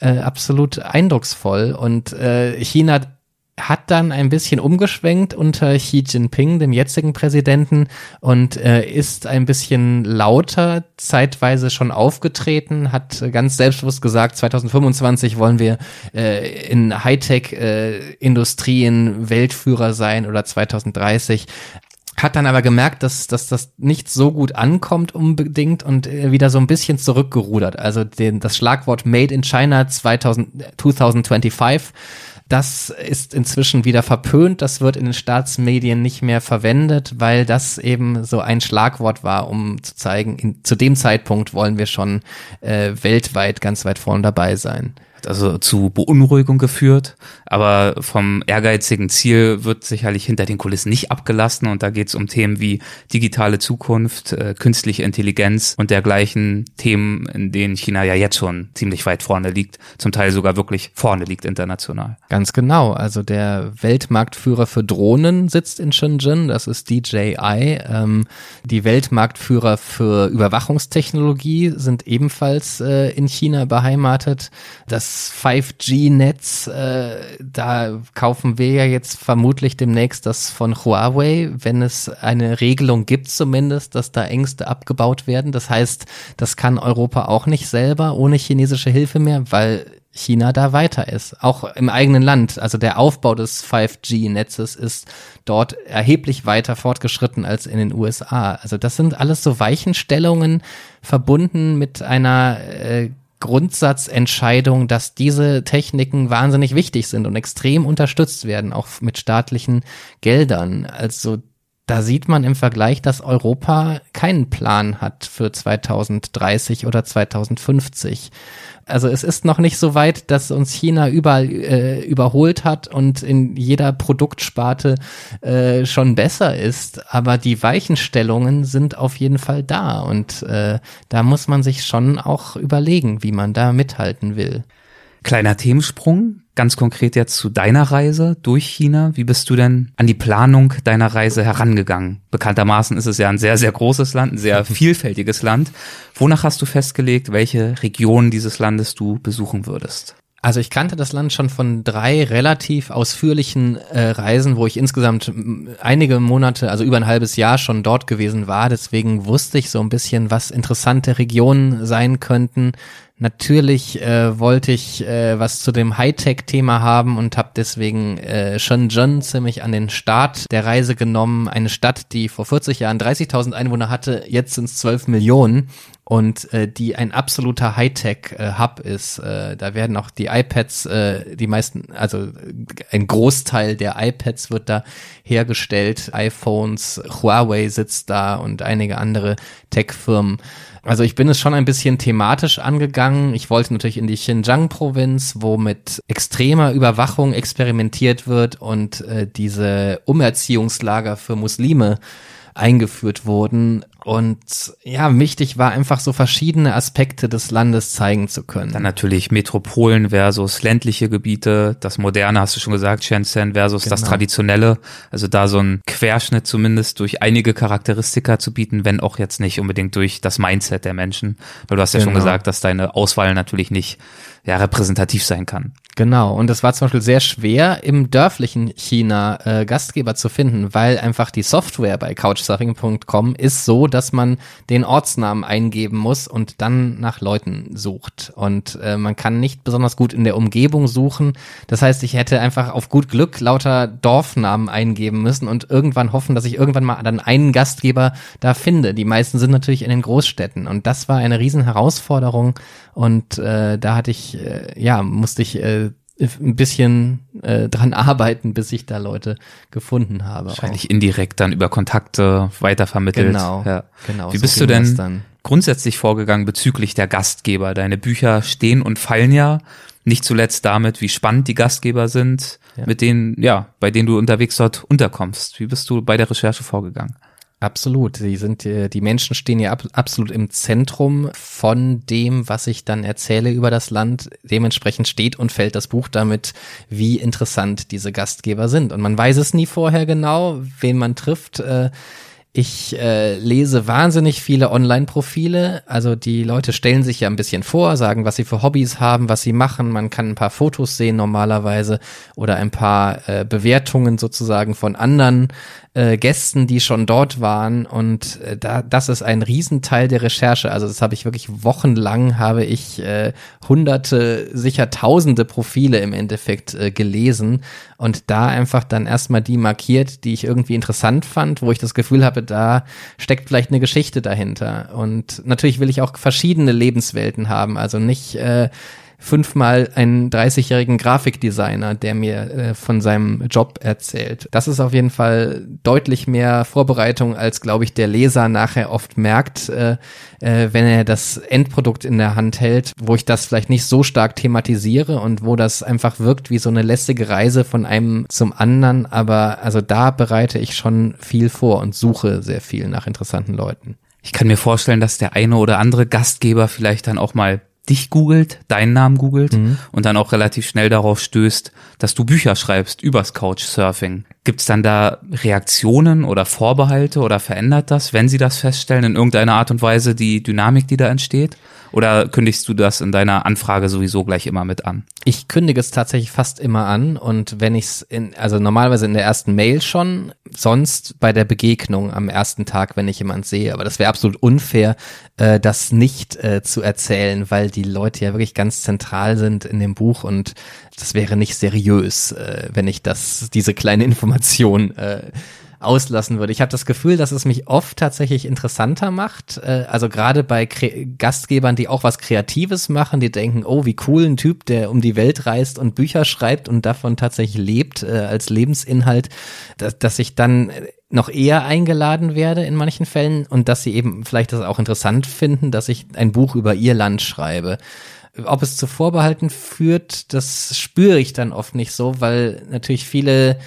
äh, absolut eindrucksvoll. Und äh, China hat dann ein bisschen umgeschwenkt unter Xi Jinping, dem jetzigen Präsidenten, und äh, ist ein bisschen lauter, zeitweise schon aufgetreten, hat ganz selbstbewusst gesagt, 2025 wollen wir äh, in Hightech-Industrien äh, Weltführer sein oder 2030 hat dann aber gemerkt, dass, dass das nicht so gut ankommt unbedingt und äh, wieder so ein bisschen zurückgerudert. Also den, das Schlagwort Made in China 2000, 2025 das ist inzwischen wieder verpönt, das wird in den Staatsmedien nicht mehr verwendet, weil das eben so ein Schlagwort war, um zu zeigen, in, zu dem Zeitpunkt wollen wir schon äh, weltweit ganz weit vorne dabei sein also zu Beunruhigung geführt, aber vom ehrgeizigen Ziel wird sicherlich hinter den Kulissen nicht abgelassen und da geht es um Themen wie digitale Zukunft, äh, künstliche Intelligenz und dergleichen Themen, in denen China ja jetzt schon ziemlich weit vorne liegt, zum Teil sogar wirklich vorne liegt international. Ganz genau, also der Weltmarktführer für Drohnen sitzt in Shenzhen, das ist DJI. Ähm, die Weltmarktführer für Überwachungstechnologie sind ebenfalls äh, in China beheimatet. Das 5G-Netz, äh, da kaufen wir ja jetzt vermutlich demnächst das von Huawei, wenn es eine Regelung gibt zumindest, dass da Ängste abgebaut werden. Das heißt, das kann Europa auch nicht selber ohne chinesische Hilfe mehr, weil China da weiter ist, auch im eigenen Land. Also der Aufbau des 5G-Netzes ist dort erheblich weiter fortgeschritten als in den USA. Also das sind alles so Weichenstellungen verbunden mit einer äh, Grundsatzentscheidung, dass diese Techniken wahnsinnig wichtig sind und extrem unterstützt werden, auch mit staatlichen Geldern. Also da sieht man im Vergleich, dass Europa keinen Plan hat für 2030 oder 2050. Also es ist noch nicht so weit, dass uns China überall äh, überholt hat und in jeder Produktsparte äh, schon besser ist. Aber die Weichenstellungen sind auf jeden Fall da und äh, da muss man sich schon auch überlegen, wie man da mithalten will. Kleiner Themensprung, ganz konkret jetzt zu deiner Reise durch China. Wie bist du denn an die Planung deiner Reise herangegangen? Bekanntermaßen ist es ja ein sehr, sehr großes Land, ein sehr vielfältiges Land. Wonach hast du festgelegt, welche Region dieses Landes du besuchen würdest? Also ich kannte das Land schon von drei relativ ausführlichen äh, Reisen, wo ich insgesamt einige Monate, also über ein halbes Jahr schon dort gewesen war. Deswegen wusste ich so ein bisschen, was interessante Regionen sein könnten. Natürlich äh, wollte ich äh, was zu dem Hightech-Thema haben und habe deswegen äh, Shenzhen ziemlich an den Start der Reise genommen. Eine Stadt, die vor 40 Jahren 30.000 Einwohner hatte, jetzt sind es 12 Millionen und äh, die ein absoluter Hightech-Hub äh, ist. Äh, da werden auch die iPads, äh, die meisten, also ein Großteil der iPads wird da hergestellt, iPhones, Huawei sitzt da und einige andere Tech-Firmen. Also ich bin es schon ein bisschen thematisch angegangen. Ich wollte natürlich in die Xinjiang-Provinz, wo mit extremer Überwachung experimentiert wird und äh, diese Umerziehungslager für Muslime eingeführt wurden. Und ja, wichtig war einfach so verschiedene Aspekte des Landes zeigen zu können. Dann natürlich Metropolen versus ländliche Gebiete, das Moderne hast du schon gesagt, Shenzhen versus genau. das Traditionelle. Also da so ein Querschnitt zumindest durch einige Charakteristika zu bieten, wenn auch jetzt nicht unbedingt durch das Mindset der Menschen. Weil du hast ja genau. schon gesagt, dass deine Auswahl natürlich nicht ja, repräsentativ sein kann. Genau, und es war zum Beispiel sehr schwer, im dörflichen China äh, Gastgeber zu finden, weil einfach die Software bei couchsurfing.com ist so, dass man den Ortsnamen eingeben muss und dann nach Leuten sucht. Und äh, man kann nicht besonders gut in der Umgebung suchen. Das heißt, ich hätte einfach auf gut Glück lauter Dorfnamen eingeben müssen und irgendwann hoffen, dass ich irgendwann mal dann einen Gastgeber da finde. Die meisten sind natürlich in den Großstädten und das war eine riesen Herausforderung und äh, da hatte ich, äh, ja, musste ich äh, ein bisschen äh, dran arbeiten, bis ich da Leute gefunden habe. Wahrscheinlich auch. indirekt dann über Kontakte weitervermittelt. Genau, ja. genau. Wie so bist du denn grundsätzlich vorgegangen bezüglich der Gastgeber? Deine Bücher stehen und fallen ja nicht zuletzt damit, wie spannend die Gastgeber sind, ja. mit denen, ja, bei denen du unterwegs dort unterkommst. Wie bist du bei der Recherche vorgegangen? Absolut. Die sind, äh, die Menschen stehen ja ab, absolut im Zentrum von dem, was ich dann erzähle über das Land. Dementsprechend steht und fällt das Buch damit, wie interessant diese Gastgeber sind. Und man weiß es nie vorher genau, wen man trifft. Äh, ich äh, lese wahnsinnig viele Online-Profile. Also die Leute stellen sich ja ein bisschen vor, sagen, was sie für Hobbys haben, was sie machen. Man kann ein paar Fotos sehen normalerweise oder ein paar äh, Bewertungen sozusagen von anderen äh, Gästen, die schon dort waren und äh, da das ist ein Riesenteil der Recherche. Also das habe ich wirklich wochenlang habe ich äh, hunderte, sicher tausende Profile im Endeffekt äh, gelesen und da einfach dann erstmal die markiert, die ich irgendwie interessant fand, wo ich das Gefühl habe, da steckt vielleicht eine Geschichte dahinter. Und natürlich will ich auch verschiedene Lebenswelten haben, also nicht äh, fünfmal einen 30-jährigen Grafikdesigner, der mir äh, von seinem Job erzählt. Das ist auf jeden Fall deutlich mehr Vorbereitung, als, glaube ich, der Leser nachher oft merkt, äh, äh, wenn er das Endprodukt in der Hand hält, wo ich das vielleicht nicht so stark thematisiere und wo das einfach wirkt wie so eine lässige Reise von einem zum anderen. Aber also da bereite ich schon viel vor und suche sehr viel nach interessanten Leuten. Ich kann mir vorstellen, dass der eine oder andere Gastgeber vielleicht dann auch mal dich googelt, deinen Namen googelt mhm. und dann auch relativ schnell darauf stößt, dass du Bücher schreibst übers Couchsurfing. Gibt es dann da Reaktionen oder Vorbehalte oder verändert das, wenn sie das feststellen, in irgendeiner Art und Weise die Dynamik, die da entsteht? Oder kündigst du das in deiner Anfrage sowieso gleich immer mit an? Ich kündige es tatsächlich fast immer an und wenn ich es also normalerweise in der ersten Mail schon, sonst bei der Begegnung am ersten Tag, wenn ich jemand sehe. Aber das wäre absolut unfair, äh, das nicht äh, zu erzählen, weil die Leute ja wirklich ganz zentral sind in dem Buch und das wäre nicht seriös, äh, wenn ich das, diese kleine Information äh, auslassen würde. Ich habe das Gefühl, dass es mich oft tatsächlich interessanter macht. Äh, also gerade bei Kre Gastgebern, die auch was Kreatives machen, die denken, oh, wie cool ein Typ, der um die Welt reist und Bücher schreibt und davon tatsächlich lebt äh, als Lebensinhalt, dass, dass ich dann noch eher eingeladen werde in manchen Fällen und dass sie eben vielleicht das auch interessant finden, dass ich ein Buch über ihr Land schreibe. Ob es zu Vorbehalten führt, das spüre ich dann oft nicht so, weil natürlich viele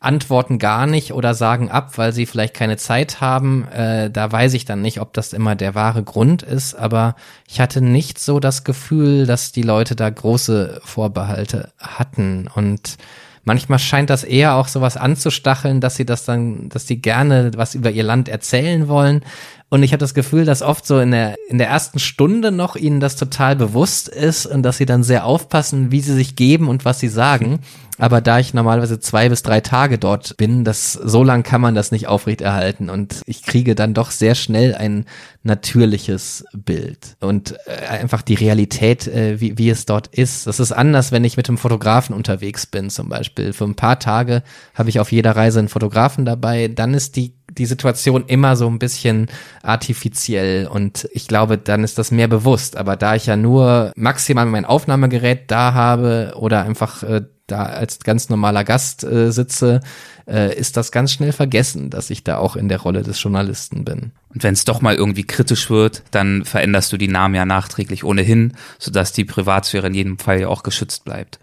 antworten gar nicht oder sagen ab, weil sie vielleicht keine Zeit haben. Äh, da weiß ich dann nicht, ob das immer der wahre Grund ist, aber ich hatte nicht so das Gefühl, dass die Leute da große Vorbehalte hatten und manchmal scheint das eher auch sowas anzustacheln, dass sie das dann, dass sie gerne was über ihr Land erzählen wollen. Und ich habe das Gefühl, dass oft so in der, in der ersten Stunde noch ihnen das total bewusst ist und dass sie dann sehr aufpassen, wie sie sich geben und was sie sagen. Aber da ich normalerweise zwei bis drei Tage dort bin, das, so lang kann man das nicht aufrechterhalten und ich kriege dann doch sehr schnell ein natürliches Bild und äh, einfach die Realität, äh, wie, wie es dort ist. Das ist anders, wenn ich mit einem Fotografen unterwegs bin zum Beispiel. Für ein paar Tage habe ich auf jeder Reise einen Fotografen dabei. Dann ist die die Situation immer so ein bisschen artifiziell und ich glaube, dann ist das mehr bewusst. Aber da ich ja nur maximal mein Aufnahmegerät da habe oder einfach äh, da als ganz normaler Gast äh, sitze, äh, ist das ganz schnell vergessen, dass ich da auch in der Rolle des Journalisten bin. Und wenn es doch mal irgendwie kritisch wird, dann veränderst du die Namen ja nachträglich ohnehin, sodass die Privatsphäre in jedem Fall ja auch geschützt bleibt.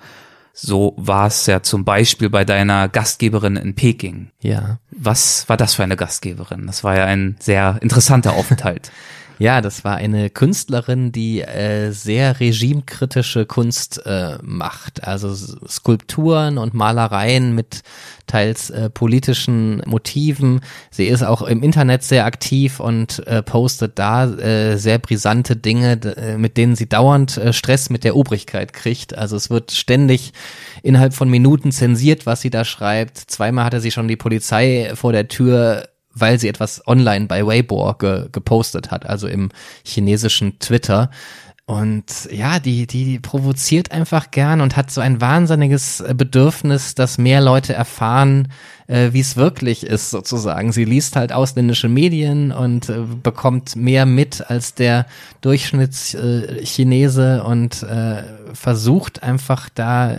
So war es ja zum Beispiel bei deiner Gastgeberin in Peking. Ja. Was war das für eine Gastgeberin? Das war ja ein sehr interessanter Aufenthalt. Ja, das war eine Künstlerin, die äh, sehr regimekritische Kunst äh, macht. Also Skulpturen und Malereien mit teils äh, politischen Motiven. Sie ist auch im Internet sehr aktiv und äh, postet da äh, sehr brisante Dinge, äh, mit denen sie dauernd äh, Stress mit der Obrigkeit kriegt. Also es wird ständig innerhalb von Minuten zensiert, was sie da schreibt. Zweimal hatte sie schon die Polizei vor der Tür weil sie etwas online bei Weibo ge gepostet hat, also im chinesischen Twitter. Und ja, die, die provoziert einfach gern und hat so ein wahnsinniges Bedürfnis, dass mehr Leute erfahren, äh, wie es wirklich ist, sozusagen. Sie liest halt ausländische Medien und äh, bekommt mehr mit als der Durchschnittschinese äh, und äh, versucht einfach da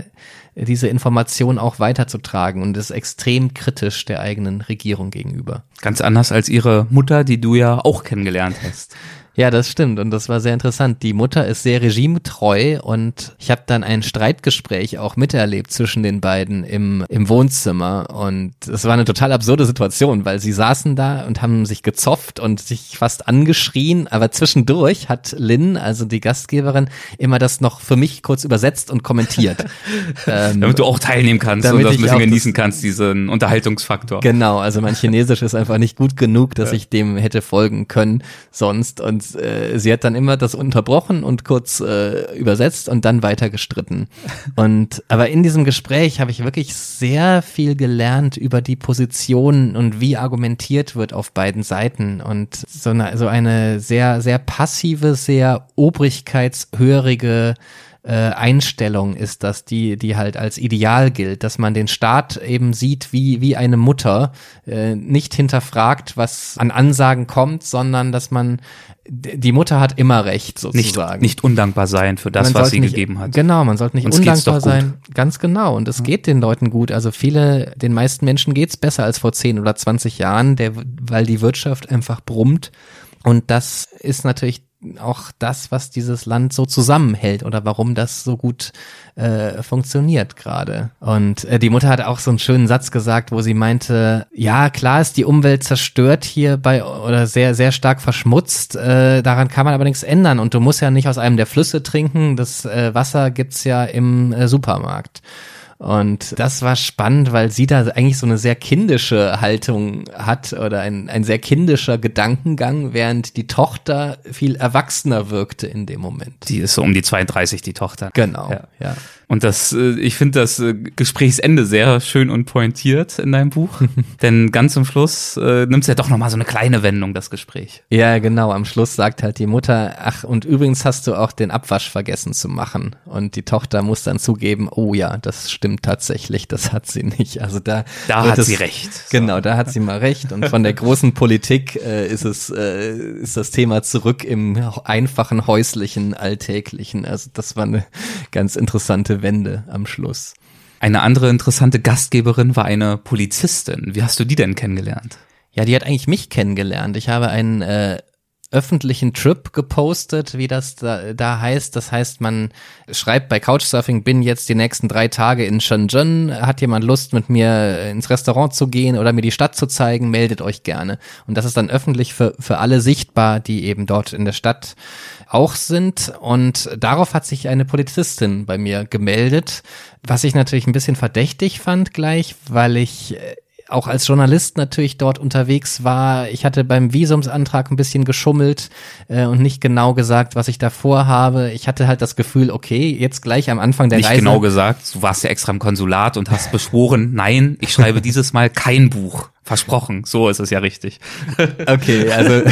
diese Information auch weiterzutragen und ist extrem kritisch der eigenen Regierung gegenüber. Ganz anders als ihre Mutter, die du ja auch kennengelernt hast. Ja, das stimmt und das war sehr interessant. Die Mutter ist sehr regimetreu und ich habe dann ein Streitgespräch auch miterlebt zwischen den beiden im, im Wohnzimmer und es war eine total absurde Situation, weil sie saßen da und haben sich gezopft und sich fast angeschrien, aber zwischendurch hat Lynn, also die Gastgeberin, immer das noch für mich kurz übersetzt und kommentiert. ähm, damit du auch teilnehmen kannst und das ein bisschen genießen kannst, diesen Unterhaltungsfaktor. Genau, also mein Chinesisch ist einfach nicht gut genug, dass ja. ich dem hätte folgen können sonst und äh, sie hat dann immer das unterbrochen und kurz äh, übersetzt und dann weiter gestritten. Und aber in diesem Gespräch habe ich wirklich sehr viel gelernt über die Position und wie argumentiert wird auf beiden Seiten und so eine, so eine sehr sehr passive, sehr obrigkeitshörige äh, Einstellung ist das, die, die halt als Ideal gilt, dass man den Staat eben sieht wie, wie eine Mutter, äh, nicht hinterfragt, was an Ansagen kommt, sondern dass man die Mutter hat immer recht, sozusagen. Nicht, nicht undankbar sein für das, was sie nicht, gegeben hat. Genau, man sollte nicht Uns undankbar sein. Ganz genau. Und es ja. geht den Leuten gut. Also viele, den meisten Menschen geht's besser als vor 10 oder 20 Jahren, der, weil die Wirtschaft einfach brummt. Und das ist natürlich auch das, was dieses Land so zusammenhält oder warum das so gut äh, funktioniert gerade. Und äh, die Mutter hat auch so einen schönen Satz gesagt, wo sie meinte, ja, klar ist die Umwelt zerstört hier bei oder sehr, sehr stark verschmutzt. Äh, daran kann man aber nichts ändern. Und du musst ja nicht aus einem der Flüsse trinken. Das äh, Wasser gibt's ja im äh, Supermarkt. Und das war spannend, weil sie da eigentlich so eine sehr kindische Haltung hat oder ein, ein sehr kindischer Gedankengang, während die Tochter viel erwachsener wirkte in dem Moment. Die ist so um die 32, die Tochter. Genau, ja. ja. Und das, äh, ich finde das äh, Gesprächsende sehr schön und pointiert in deinem Buch. Denn ganz zum Schluss äh, nimmt es ja doch nochmal so eine kleine Wendung, das Gespräch. Ja, genau. Am Schluss sagt halt die Mutter, ach, und übrigens hast du auch den Abwasch vergessen zu machen. Und die Tochter muss dann zugeben, oh ja, das stimmt tatsächlich, das hat sie nicht. Also da, da hat es, sie recht. Genau, da hat sie mal recht. Und von der großen Politik äh, ist es, äh, ist das Thema zurück im einfachen, häuslichen, alltäglichen. Also das war eine ganz interessante Wende am Schluss. Eine andere interessante Gastgeberin war eine Polizistin. Wie hast du die denn kennengelernt? Ja, die hat eigentlich mich kennengelernt. Ich habe einen äh, öffentlichen Trip gepostet, wie das da, da heißt. Das heißt, man schreibt bei Couchsurfing, bin jetzt die nächsten drei Tage in Shenzhen, hat jemand Lust mit mir ins Restaurant zu gehen oder mir die Stadt zu zeigen, meldet euch gerne. Und das ist dann öffentlich für, für alle sichtbar, die eben dort in der Stadt auch sind. Und darauf hat sich eine Polizistin bei mir gemeldet, was ich natürlich ein bisschen verdächtig fand gleich, weil ich äh, auch als Journalist natürlich dort unterwegs war. Ich hatte beim Visumsantrag ein bisschen geschummelt äh, und nicht genau gesagt, was ich da vorhabe. Ich hatte halt das Gefühl, okay, jetzt gleich am Anfang der nicht Reise. Nicht genau gesagt, du warst ja extra im Konsulat und hast beschworen, nein, ich schreibe dieses Mal kein Buch. Versprochen, so ist es ja richtig. Okay, also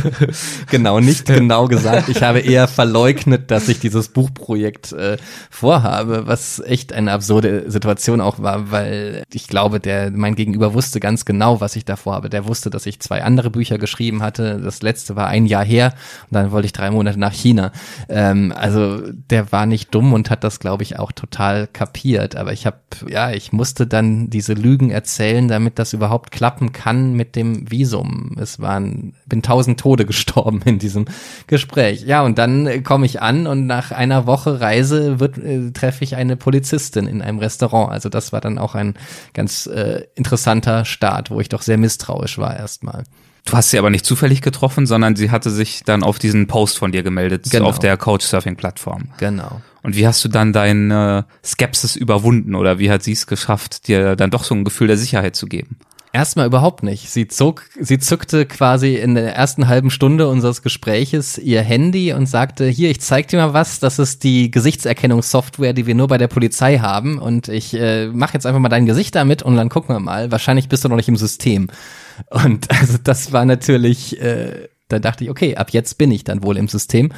genau, nicht genau gesagt. Ich habe eher verleugnet, dass ich dieses Buchprojekt äh, vorhabe, was echt eine absurde Situation auch war, weil ich glaube, der mein Gegenüber wusste ganz genau, was ich da vorhabe. Der wusste, dass ich zwei andere Bücher geschrieben hatte. Das letzte war ein Jahr her und dann wollte ich drei Monate nach China. Ähm, also der war nicht dumm und hat das, glaube ich, auch total kapiert. Aber ich habe, ja, ich musste dann diese Lügen erzählen, damit das überhaupt überhaupt klappen kann mit dem Visum. Es waren, bin tausend Tode gestorben in diesem Gespräch. Ja, und dann äh, komme ich an und nach einer Woche Reise wird, äh, treffe ich eine Polizistin in einem Restaurant. Also das war dann auch ein ganz äh, interessanter Start, wo ich doch sehr misstrauisch war erstmal. Du hast sie aber nicht zufällig getroffen, sondern sie hatte sich dann auf diesen Post von dir gemeldet Genau. auf der Couchsurfing-Plattform. Genau. Und wie hast du dann deine Skepsis überwunden oder wie hat sie es geschafft, dir dann doch so ein Gefühl der Sicherheit zu geben? Erstmal überhaupt nicht. Sie zog, sie zückte quasi in der ersten halben Stunde unseres Gespräches ihr Handy und sagte, hier, ich zeig dir mal was, das ist die Gesichtserkennungssoftware, die wir nur bei der Polizei haben und ich äh, mach jetzt einfach mal dein Gesicht damit und dann gucken wir mal. Wahrscheinlich bist du noch nicht im System. Und also das war natürlich, äh, da dachte ich, okay, ab jetzt bin ich dann wohl im System.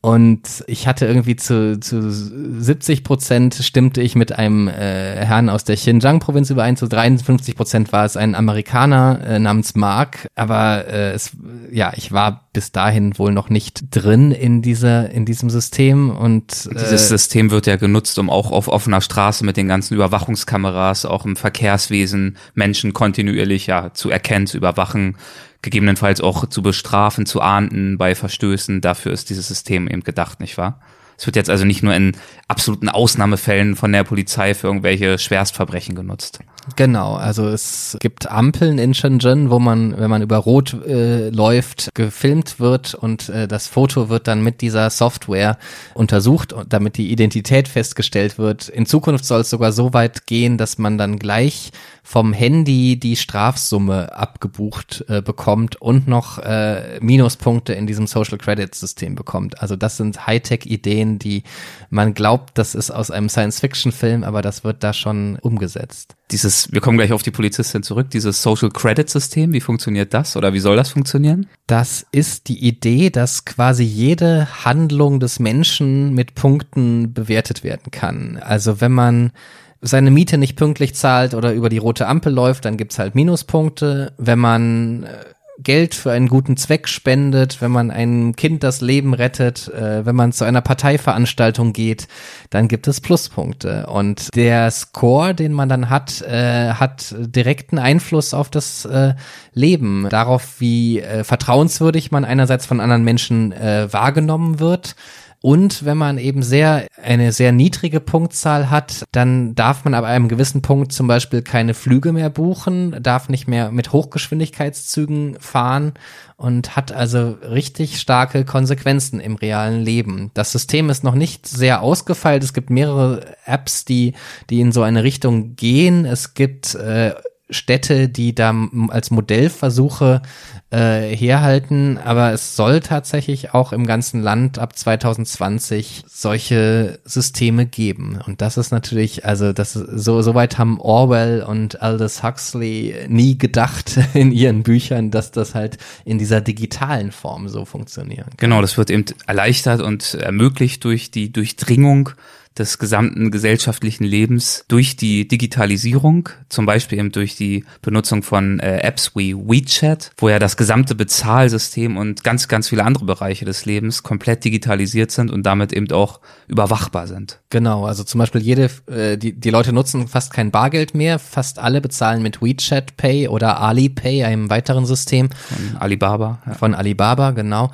Und ich hatte irgendwie zu, zu 70 Prozent stimmte ich mit einem äh, Herrn aus der Xinjiang-Provinz überein, zu 53 Prozent war es ein Amerikaner äh, namens Mark. Aber äh, es, ja, ich war bis dahin wohl noch nicht drin in dieser, in diesem System und äh, Dieses System wird ja genutzt, um auch auf offener Straße mit den ganzen Überwachungskameras, auch im Verkehrswesen, Menschen kontinuierlich ja zu erkennen, zu überwachen, gegebenenfalls auch zu bestrafen, zu ahnden bei Verstößen. Dafür ist dieses System eben gedacht, nicht wahr? Es wird jetzt also nicht nur in absoluten Ausnahmefällen von der Polizei für irgendwelche Schwerstverbrechen genutzt. Genau, also es gibt Ampeln in Shenzhen, wo man, wenn man über Rot äh, läuft, gefilmt wird und äh, das Foto wird dann mit dieser Software untersucht, damit die Identität festgestellt wird. In Zukunft soll es sogar so weit gehen, dass man dann gleich vom Handy die Strafsumme abgebucht äh, bekommt und noch äh, Minuspunkte in diesem Social Credit System bekommt. Also das sind Hightech-Ideen, die man glaubt, das ist aus einem Science-Fiction-Film, aber das wird da schon umgesetzt. Dieses, wir kommen gleich auf die Polizistin zurück, dieses Social Credit System, wie funktioniert das oder wie soll das funktionieren? Das ist die Idee, dass quasi jede Handlung des Menschen mit Punkten bewertet werden kann. Also wenn man seine Miete nicht pünktlich zahlt oder über die rote Ampel läuft, dann gibt's halt Minuspunkte. Wenn man äh, Geld für einen guten Zweck spendet, wenn man einem Kind das Leben rettet, äh, wenn man zu einer Parteiveranstaltung geht, dann gibt es Pluspunkte. Und der Score, den man dann hat, äh, hat direkten Einfluss auf das äh, Leben, darauf, wie äh, vertrauenswürdig man einerseits von anderen Menschen äh, wahrgenommen wird. Und wenn man eben sehr, eine sehr niedrige Punktzahl hat, dann darf man ab einem gewissen Punkt zum Beispiel keine Flüge mehr buchen, darf nicht mehr mit Hochgeschwindigkeitszügen fahren und hat also richtig starke Konsequenzen im realen Leben. Das System ist noch nicht sehr ausgefeilt. Es gibt mehrere Apps, die, die in so eine Richtung gehen. Es gibt äh, Städte, die da als Modellversuche äh, herhalten, aber es soll tatsächlich auch im ganzen Land ab 2020 solche Systeme geben. Und das ist natürlich, also das so soweit haben Orwell und Aldous Huxley nie gedacht in ihren Büchern, dass das halt in dieser digitalen Form so funktionieren kann. Genau, das wird eben erleichtert und ermöglicht durch die Durchdringung des gesamten gesellschaftlichen Lebens durch die Digitalisierung, zum Beispiel eben durch die Benutzung von äh, Apps wie WeChat, wo ja das gesamte Bezahlsystem und ganz, ganz viele andere Bereiche des Lebens komplett digitalisiert sind und damit eben auch überwachbar sind. Genau, also zum Beispiel jede, äh, die, die Leute nutzen fast kein Bargeld mehr, fast alle bezahlen mit WeChat Pay oder Alipay, einem weiteren System Von Alibaba. Ja. von Alibaba, genau.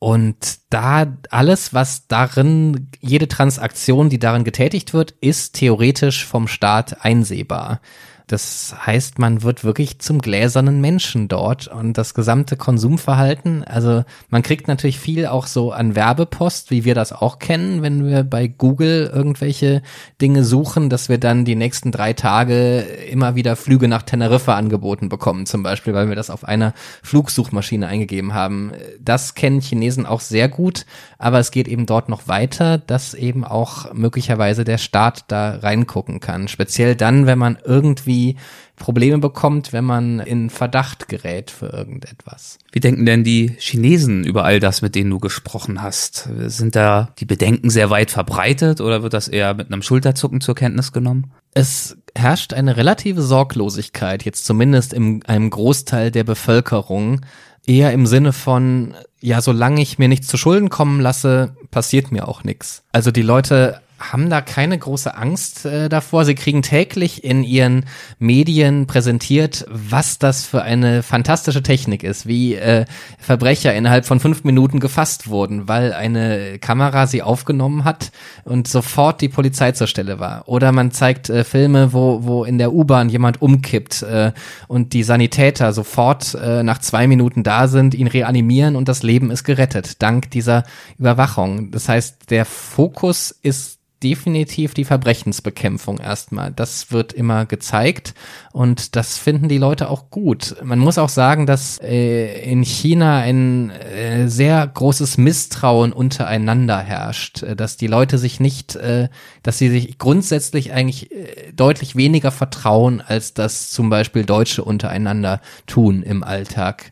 Und da alles, was darin, jede Transaktion, die darin getätigt wird, ist theoretisch vom Staat einsehbar. Das heißt, man wird wirklich zum gläsernen Menschen dort und das gesamte Konsumverhalten, also man kriegt natürlich viel auch so an Werbepost, wie wir das auch kennen, wenn wir bei Google irgendwelche Dinge suchen, dass wir dann die nächsten drei Tage immer wieder Flüge nach Teneriffa angeboten bekommen, zum Beispiel, weil wir das auf einer Flugsuchmaschine eingegeben haben. Das kennen Chinesen auch sehr gut, aber es geht eben dort noch weiter, dass eben auch möglicherweise der Staat da reingucken kann. Speziell dann, wenn man irgendwie Probleme bekommt, wenn man in Verdacht gerät für irgendetwas. Wie denken denn die Chinesen über all das, mit denen du gesprochen hast? Sind da die Bedenken sehr weit verbreitet oder wird das eher mit einem Schulterzucken zur Kenntnis genommen? Es herrscht eine relative Sorglosigkeit, jetzt zumindest in einem Großteil der Bevölkerung, eher im Sinne von, ja, solange ich mir nichts zu Schulden kommen lasse, passiert mir auch nichts. Also die Leute haben da keine große Angst äh, davor. Sie kriegen täglich in ihren Medien präsentiert, was das für eine fantastische Technik ist, wie äh, Verbrecher innerhalb von fünf Minuten gefasst wurden, weil eine Kamera sie aufgenommen hat und sofort die Polizei zur Stelle war. Oder man zeigt äh, Filme, wo, wo in der U-Bahn jemand umkippt äh, und die Sanitäter sofort äh, nach zwei Minuten da sind, ihn reanimieren und das Leben ist gerettet, dank dieser Überwachung. Das heißt, der Fokus ist definitiv die Verbrechensbekämpfung erstmal. Das wird immer gezeigt und das finden die Leute auch gut. Man muss auch sagen, dass äh, in China ein äh, sehr großes Misstrauen untereinander herrscht, äh, dass die Leute sich nicht, äh, dass sie sich grundsätzlich eigentlich äh, deutlich weniger vertrauen, als das zum Beispiel Deutsche untereinander tun im Alltag.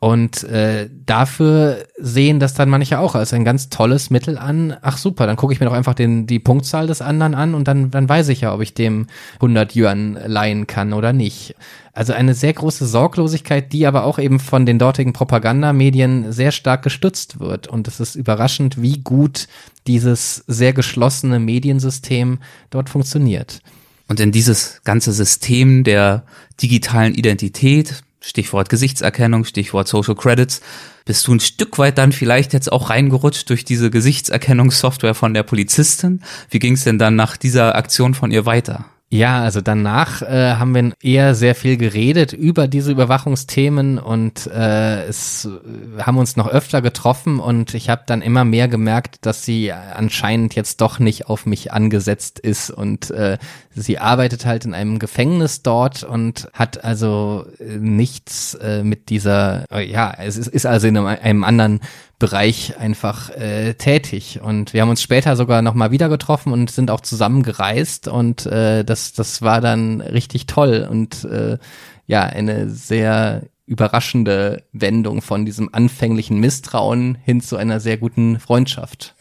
Und äh, dafür sehen das dann manche auch als ein ganz tolles Mittel an. Ach super, dann gucke ich mir doch einfach den, die Punktzahl des anderen an und dann, dann weiß ich ja, ob ich dem 100 Yuan leihen kann oder nicht. Also eine sehr große Sorglosigkeit, die aber auch eben von den dortigen Propagandamedien sehr stark gestützt wird. Und es ist überraschend, wie gut dieses sehr geschlossene Mediensystem dort funktioniert. Und in dieses ganze System der digitalen Identität, Stichwort Gesichtserkennung, Stichwort Social Credits, bist du ein Stück weit dann vielleicht jetzt auch reingerutscht durch diese Gesichtserkennungssoftware von der Polizistin. Wie ging es denn dann nach dieser Aktion von ihr weiter? Ja, also danach äh, haben wir eher sehr viel geredet über diese Überwachungsthemen und äh, es äh, haben uns noch öfter getroffen und ich habe dann immer mehr gemerkt, dass sie anscheinend jetzt doch nicht auf mich angesetzt ist und äh, sie arbeitet halt in einem Gefängnis dort und hat also äh, nichts äh, mit dieser, äh, ja, es ist, ist also in einem, einem anderen Bereich einfach äh, tätig. Und wir haben uns später sogar nochmal wieder getroffen und sind auch zusammen gereist und äh, das, das war dann richtig toll und äh, ja, eine sehr überraschende Wendung von diesem anfänglichen Misstrauen hin zu einer sehr guten Freundschaft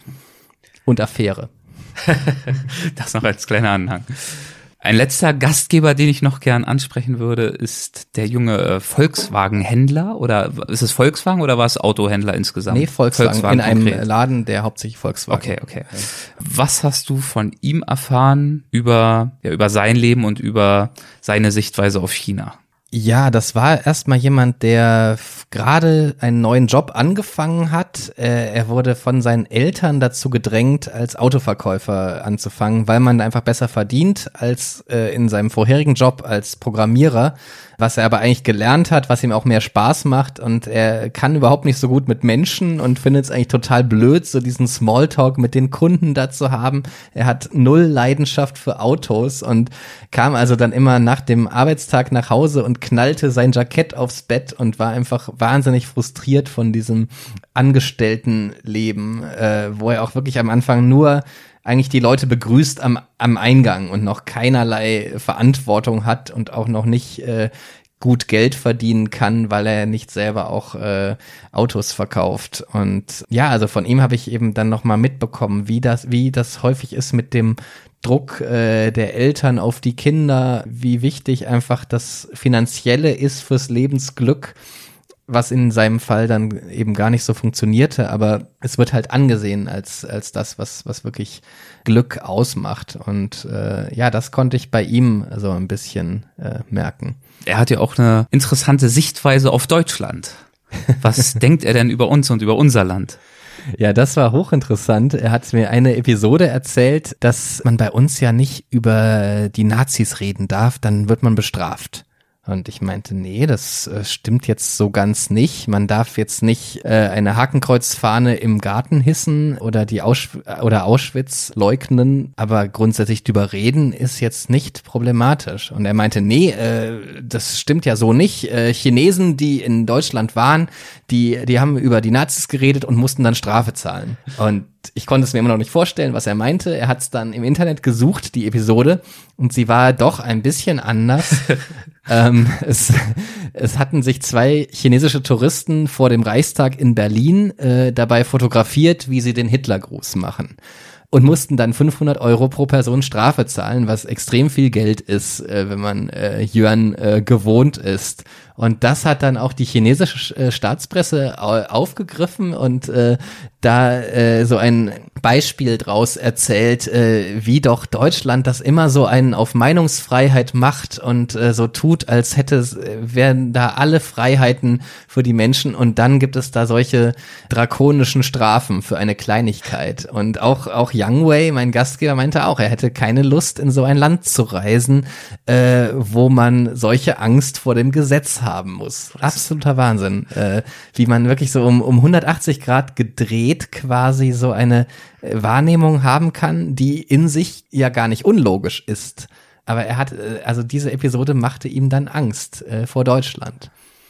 und Affäre. das noch als kleiner Anhang. Ein letzter Gastgeber, den ich noch gern ansprechen würde, ist der junge äh, Volkswagen-Händler oder ist es Volkswagen oder war es Autohändler insgesamt? Nee, Volkswagen, Volkswagen in einem konkret. Laden, der hauptsächlich Volkswagen. Okay, okay. Was hast du von ihm erfahren über, ja, über sein Leben und über seine Sichtweise auf China? Ja, das war erstmal jemand, der gerade einen neuen Job angefangen hat. Äh, er wurde von seinen Eltern dazu gedrängt, als Autoverkäufer anzufangen, weil man einfach besser verdient als äh, in seinem vorherigen Job als Programmierer was er aber eigentlich gelernt hat, was ihm auch mehr Spaß macht und er kann überhaupt nicht so gut mit Menschen und findet es eigentlich total blöd, so diesen Smalltalk mit den Kunden da zu haben. Er hat null Leidenschaft für Autos und kam also dann immer nach dem Arbeitstag nach Hause und knallte sein Jackett aufs Bett und war einfach wahnsinnig frustriert von diesem Angestelltenleben, äh, wo er auch wirklich am Anfang nur eigentlich die Leute begrüßt am, am Eingang und noch keinerlei Verantwortung hat und auch noch nicht äh, gut Geld verdienen kann, weil er nicht selber auch äh, Autos verkauft. Und ja, also von ihm habe ich eben dann noch mal mitbekommen, wie das, wie das häufig ist mit dem Druck äh, der Eltern auf die Kinder, wie wichtig einfach das Finanzielle ist fürs Lebensglück was in seinem Fall dann eben gar nicht so funktionierte, aber es wird halt angesehen als, als das, was, was wirklich Glück ausmacht. Und äh, ja, das konnte ich bei ihm so ein bisschen äh, merken. Er hat ja auch eine interessante Sichtweise auf Deutschland. Was denkt er denn über uns und über unser Land? Ja, das war hochinteressant. Er hat mir eine Episode erzählt, dass man bei uns ja nicht über die Nazis reden darf, dann wird man bestraft. Und ich meinte, nee, das äh, stimmt jetzt so ganz nicht. Man darf jetzt nicht äh, eine Hakenkreuzfahne im Garten hissen oder die Ausch oder Auschwitz leugnen, aber grundsätzlich drüber reden ist jetzt nicht problematisch. Und er meinte, nee, äh, das stimmt ja so nicht. Äh, Chinesen, die in Deutschland waren, die, die haben über die Nazis geredet und mussten dann Strafe zahlen. Und ich konnte es mir immer noch nicht vorstellen, was er meinte. Er hat es dann im Internet gesucht, die Episode, und sie war doch ein bisschen anders. ähm, es, es hatten sich zwei chinesische Touristen vor dem Reichstag in Berlin äh, dabei fotografiert, wie sie den Hitlergruß machen und mussten dann 500 Euro pro Person Strafe zahlen, was extrem viel Geld ist, äh, wenn man äh, Yuan äh, gewohnt ist. Und das hat dann auch die chinesische äh, Staatspresse aufgegriffen und äh, da äh, so ein Beispiel draus erzählt, äh, wie doch Deutschland das immer so einen auf Meinungsfreiheit macht und äh, so tut, als hätte äh, wären da alle Freiheiten für die Menschen und dann gibt es da solche drakonischen Strafen für eine Kleinigkeit. Und auch, auch Young Wei, mein Gastgeber, meinte auch, er hätte keine Lust, in so ein Land zu reisen, äh, wo man solche Angst vor dem Gesetz haben muss. Absoluter Wahnsinn. Äh, wie man wirklich so um, um 180 Grad gedreht quasi so eine äh, Wahrnehmung haben kann, die in sich ja gar nicht unlogisch ist. Aber er hat, äh, also diese Episode machte ihm dann Angst äh, vor Deutschland.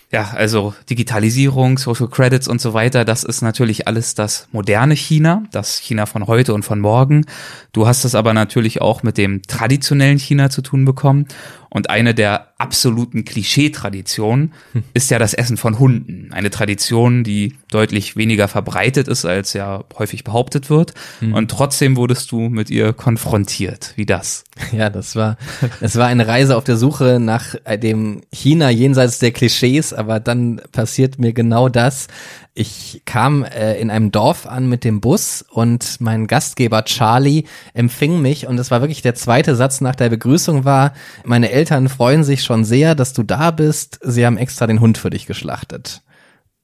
Ja, also Digitalisierung, Social Credits und so weiter, das ist natürlich alles das moderne China, das China von heute und von morgen. Du hast es aber natürlich auch mit dem traditionellen China zu tun bekommen. Und eine der absoluten Klischee-Traditionen hm. ist ja das Essen von Hunden. Eine Tradition, die deutlich weniger verbreitet ist, als ja häufig behauptet wird. Hm. Und trotzdem wurdest du mit ihr konfrontiert. Wie das? Ja, das war, es war eine Reise auf der Suche nach dem China jenseits der Klischees, aber dann passiert mir genau das. Ich kam äh, in einem Dorf an mit dem Bus und mein Gastgeber Charlie empfing mich und es war wirklich der zweite Satz nach der Begrüßung war, meine Eltern freuen sich schon sehr, dass du da bist. Sie haben extra den Hund für dich geschlachtet.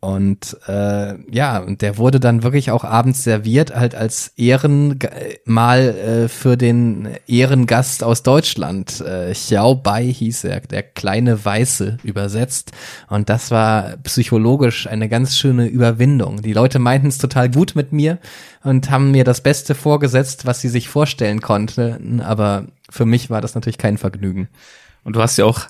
Und äh, ja, der wurde dann wirklich auch abends serviert, halt als Ehrenmal äh, für den Ehrengast aus Deutschland. Äh, Xiao Bai hieß er, der kleine Weiße übersetzt. Und das war psychologisch eine ganz schöne Überwindung. Die Leute meinten es total gut mit mir und haben mir das Beste vorgesetzt, was sie sich vorstellen konnten. Aber für mich war das natürlich kein Vergnügen. Und du hast ja auch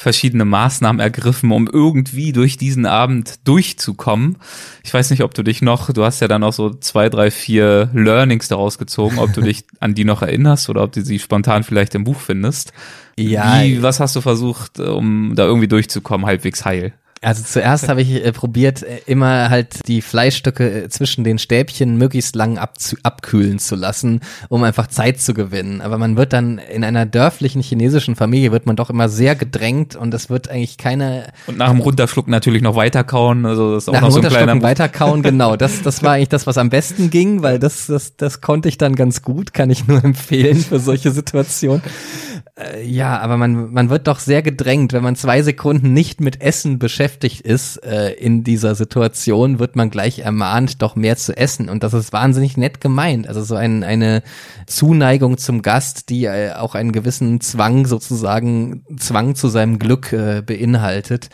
verschiedene Maßnahmen ergriffen, um irgendwie durch diesen Abend durchzukommen. Ich weiß nicht, ob du dich noch, du hast ja dann auch so zwei, drei, vier Learnings daraus gezogen, ob du dich an die noch erinnerst oder ob du sie spontan vielleicht im Buch findest. Ja. Wie, was hast du versucht, um da irgendwie durchzukommen, halbwegs heil? Also zuerst habe ich äh, probiert, äh, immer halt die Fleischstücke äh, zwischen den Stäbchen möglichst lang abkühlen zu lassen, um einfach Zeit zu gewinnen. Aber man wird dann in einer dörflichen chinesischen Familie wird man doch immer sehr gedrängt und es wird eigentlich keine. Und nach dem Runterschlucken natürlich noch weiterkauen. Also das ist auch nach noch so ein kleiner. weiterkauen, genau. Das, das war eigentlich das, was am besten ging, weil das, das, das konnte ich dann ganz gut, kann ich nur empfehlen für solche Situationen. Äh, ja, aber man, man wird doch sehr gedrängt, wenn man zwei Sekunden nicht mit Essen beschäftigt ist äh, in dieser Situation, wird man gleich ermahnt, doch mehr zu essen. Und das ist wahnsinnig nett gemeint. Also so ein, eine Zuneigung zum Gast, die äh, auch einen gewissen Zwang sozusagen, Zwang zu seinem Glück äh, beinhaltet.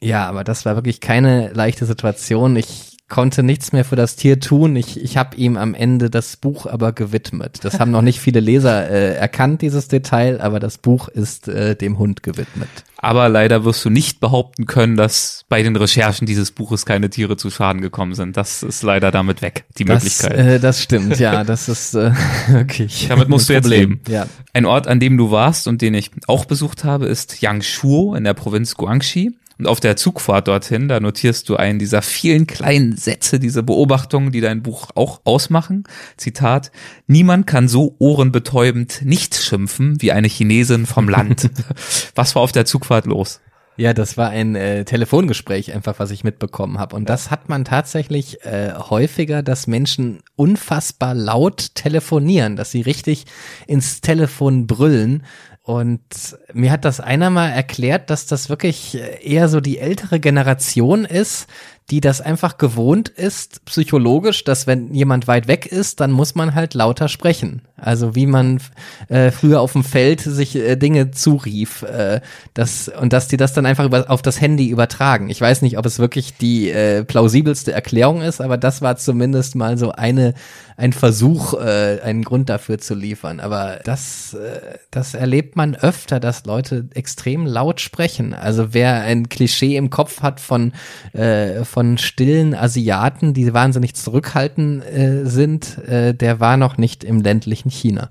Ja, aber das war wirklich keine leichte Situation. Ich konnte nichts mehr für das Tier tun. Ich, ich habe ihm am Ende das Buch aber gewidmet. Das haben noch nicht viele Leser äh, erkannt, dieses Detail, aber das Buch ist äh, dem Hund gewidmet. Aber leider wirst du nicht behaupten können, dass bei den Recherchen dieses Buches keine Tiere zu Schaden gekommen sind. Das ist leider damit weg, die das, Möglichkeit. Äh, das stimmt, ja, das ist äh, wirklich. Damit musst du jetzt leben. Ja. Ein Ort, an dem du warst und den ich auch besucht habe, ist Yangshuo in der Provinz Guangxi. Und auf der Zugfahrt dorthin, da notierst du einen dieser vielen kleinen Sätze, diese Beobachtungen, die dein Buch auch ausmachen. Zitat, niemand kann so ohrenbetäubend nicht schimpfen wie eine Chinesin vom Land. Was war auf der Zugfahrt los? Ja, das war ein äh, Telefongespräch einfach, was ich mitbekommen habe. Und das hat man tatsächlich äh, häufiger, dass Menschen unfassbar laut telefonieren, dass sie richtig ins Telefon brüllen. Und mir hat das einer mal erklärt, dass das wirklich eher so die ältere Generation ist, die das einfach gewohnt ist, psychologisch, dass wenn jemand weit weg ist, dann muss man halt lauter sprechen. Also wie man äh, früher auf dem Feld sich äh, Dinge zurief, äh, das, und dass die das dann einfach über, auf das Handy übertragen. Ich weiß nicht, ob es wirklich die äh, plausibelste Erklärung ist, aber das war zumindest mal so eine ein Versuch, äh, einen Grund dafür zu liefern. Aber das, äh, das erlebt man öfter, dass Leute extrem laut sprechen. Also wer ein Klischee im Kopf hat von, äh, von stillen Asiaten, die wahnsinnig zurückhaltend äh, sind, äh, der war noch nicht im ländlichen China.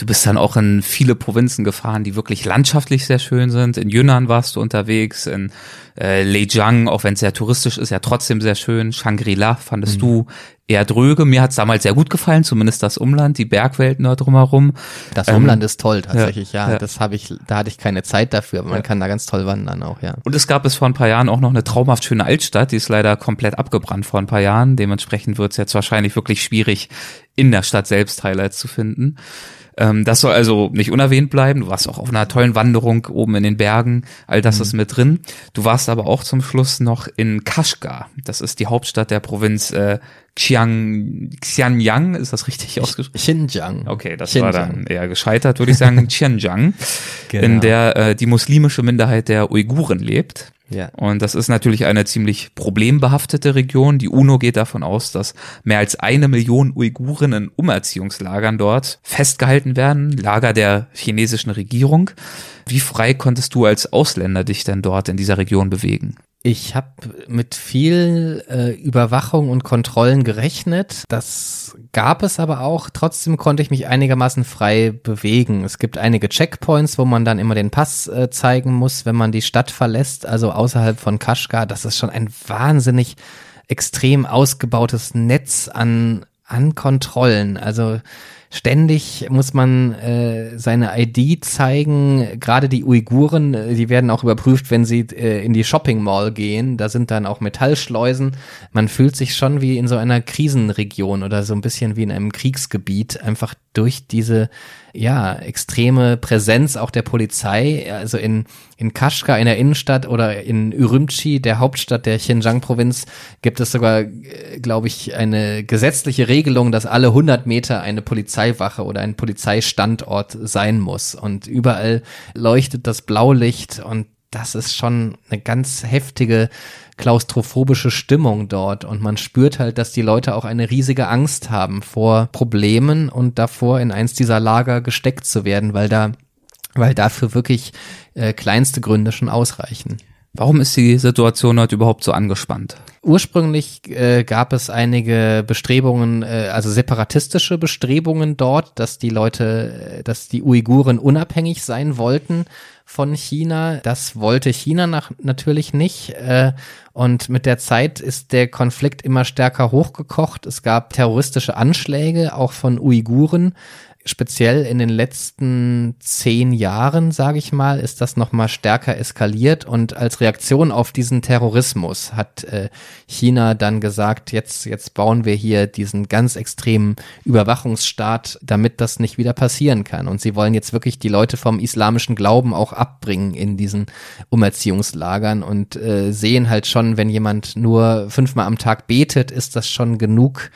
Du bist dann auch in viele Provinzen gefahren, die wirklich landschaftlich sehr schön sind. In Yunnan warst du unterwegs, in äh, Leijiang, auch wenn es sehr touristisch ist, ja trotzdem sehr schön. Shangri-La fandest mhm. du eher dröge. Mir hat's damals sehr gut gefallen, zumindest das Umland, die Bergwelten da drumherum. Das ähm, Umland ist toll tatsächlich, ja. ja. Das habe ich, da hatte ich keine Zeit dafür, aber man ja. kann da ganz toll wandern auch, ja. Und es gab es vor ein paar Jahren auch noch eine traumhaft schöne Altstadt, die ist leider komplett abgebrannt vor ein paar Jahren. Dementsprechend wird es jetzt wahrscheinlich wirklich schwierig, in der Stadt selbst Highlights zu finden. Ähm, das soll also nicht unerwähnt bleiben. Du warst auch auf einer tollen Wanderung oben in den Bergen. All das mhm. ist mit drin. Du warst aber auch zum Schluss noch in Kashgar. Das ist die Hauptstadt der Provinz äh, Xiang, Xianyang. Ist das richtig ausgesprochen? Xinjiang. Okay, das Xinjiang. war dann eher gescheitert, würde ich sagen. Xinjiang, genau. in der äh, die muslimische Minderheit der Uiguren lebt. Ja. Und das ist natürlich eine ziemlich problembehaftete Region. Die UNO geht davon aus, dass mehr als eine Million Uiguren in Umerziehungslagern dort festgehalten werden, Lager der chinesischen Regierung. Wie frei konntest du als Ausländer dich denn dort in dieser Region bewegen? Ich habe mit viel äh, Überwachung und Kontrollen gerechnet. Das gab es aber auch. Trotzdem konnte ich mich einigermaßen frei bewegen. Es gibt einige Checkpoints, wo man dann immer den Pass äh, zeigen muss, wenn man die Stadt verlässt, also außerhalb von Kaschgar. Das ist schon ein wahnsinnig extrem ausgebautes Netz an, an Kontrollen. Also Ständig muss man äh, seine ID zeigen. Gerade die Uiguren, äh, die werden auch überprüft, wenn sie äh, in die Shopping Mall gehen. Da sind dann auch Metallschleusen. Man fühlt sich schon wie in so einer Krisenregion oder so ein bisschen wie in einem Kriegsgebiet, einfach durch diese ja, extreme Präsenz auch der Polizei, also in, in Kashgar in der Innenstadt oder in Ürümqi, der Hauptstadt der Xinjiang-Provinz, gibt es sogar, äh, glaube ich, eine gesetzliche Regelung, dass alle 100 Meter eine Polizeiwache oder ein Polizeistandort sein muss. Und überall leuchtet das Blaulicht und das ist schon eine ganz heftige klaustrophobische Stimmung dort und man spürt halt, dass die Leute auch eine riesige Angst haben vor Problemen und davor in eins dieser Lager gesteckt zu werden, weil da weil dafür wirklich äh, kleinste Gründe schon ausreichen. Warum ist die Situation heute überhaupt so angespannt? Ursprünglich äh, gab es einige Bestrebungen, äh, also separatistische Bestrebungen dort, dass die Leute, äh, dass die Uiguren unabhängig sein wollten von China. Das wollte China nach, natürlich nicht. Äh, und mit der Zeit ist der Konflikt immer stärker hochgekocht. Es gab terroristische Anschläge, auch von Uiguren speziell in den letzten zehn Jahren, sage ich mal, ist das noch mal stärker eskaliert. Und als Reaktion auf diesen Terrorismus hat äh, China dann gesagt, jetzt jetzt bauen wir hier diesen ganz extremen Überwachungsstaat, damit das nicht wieder passieren kann. Und sie wollen jetzt wirklich die Leute vom islamischen Glauben auch abbringen in diesen Umerziehungslagern und äh, sehen halt schon, wenn jemand nur fünfmal am Tag betet, ist das schon genug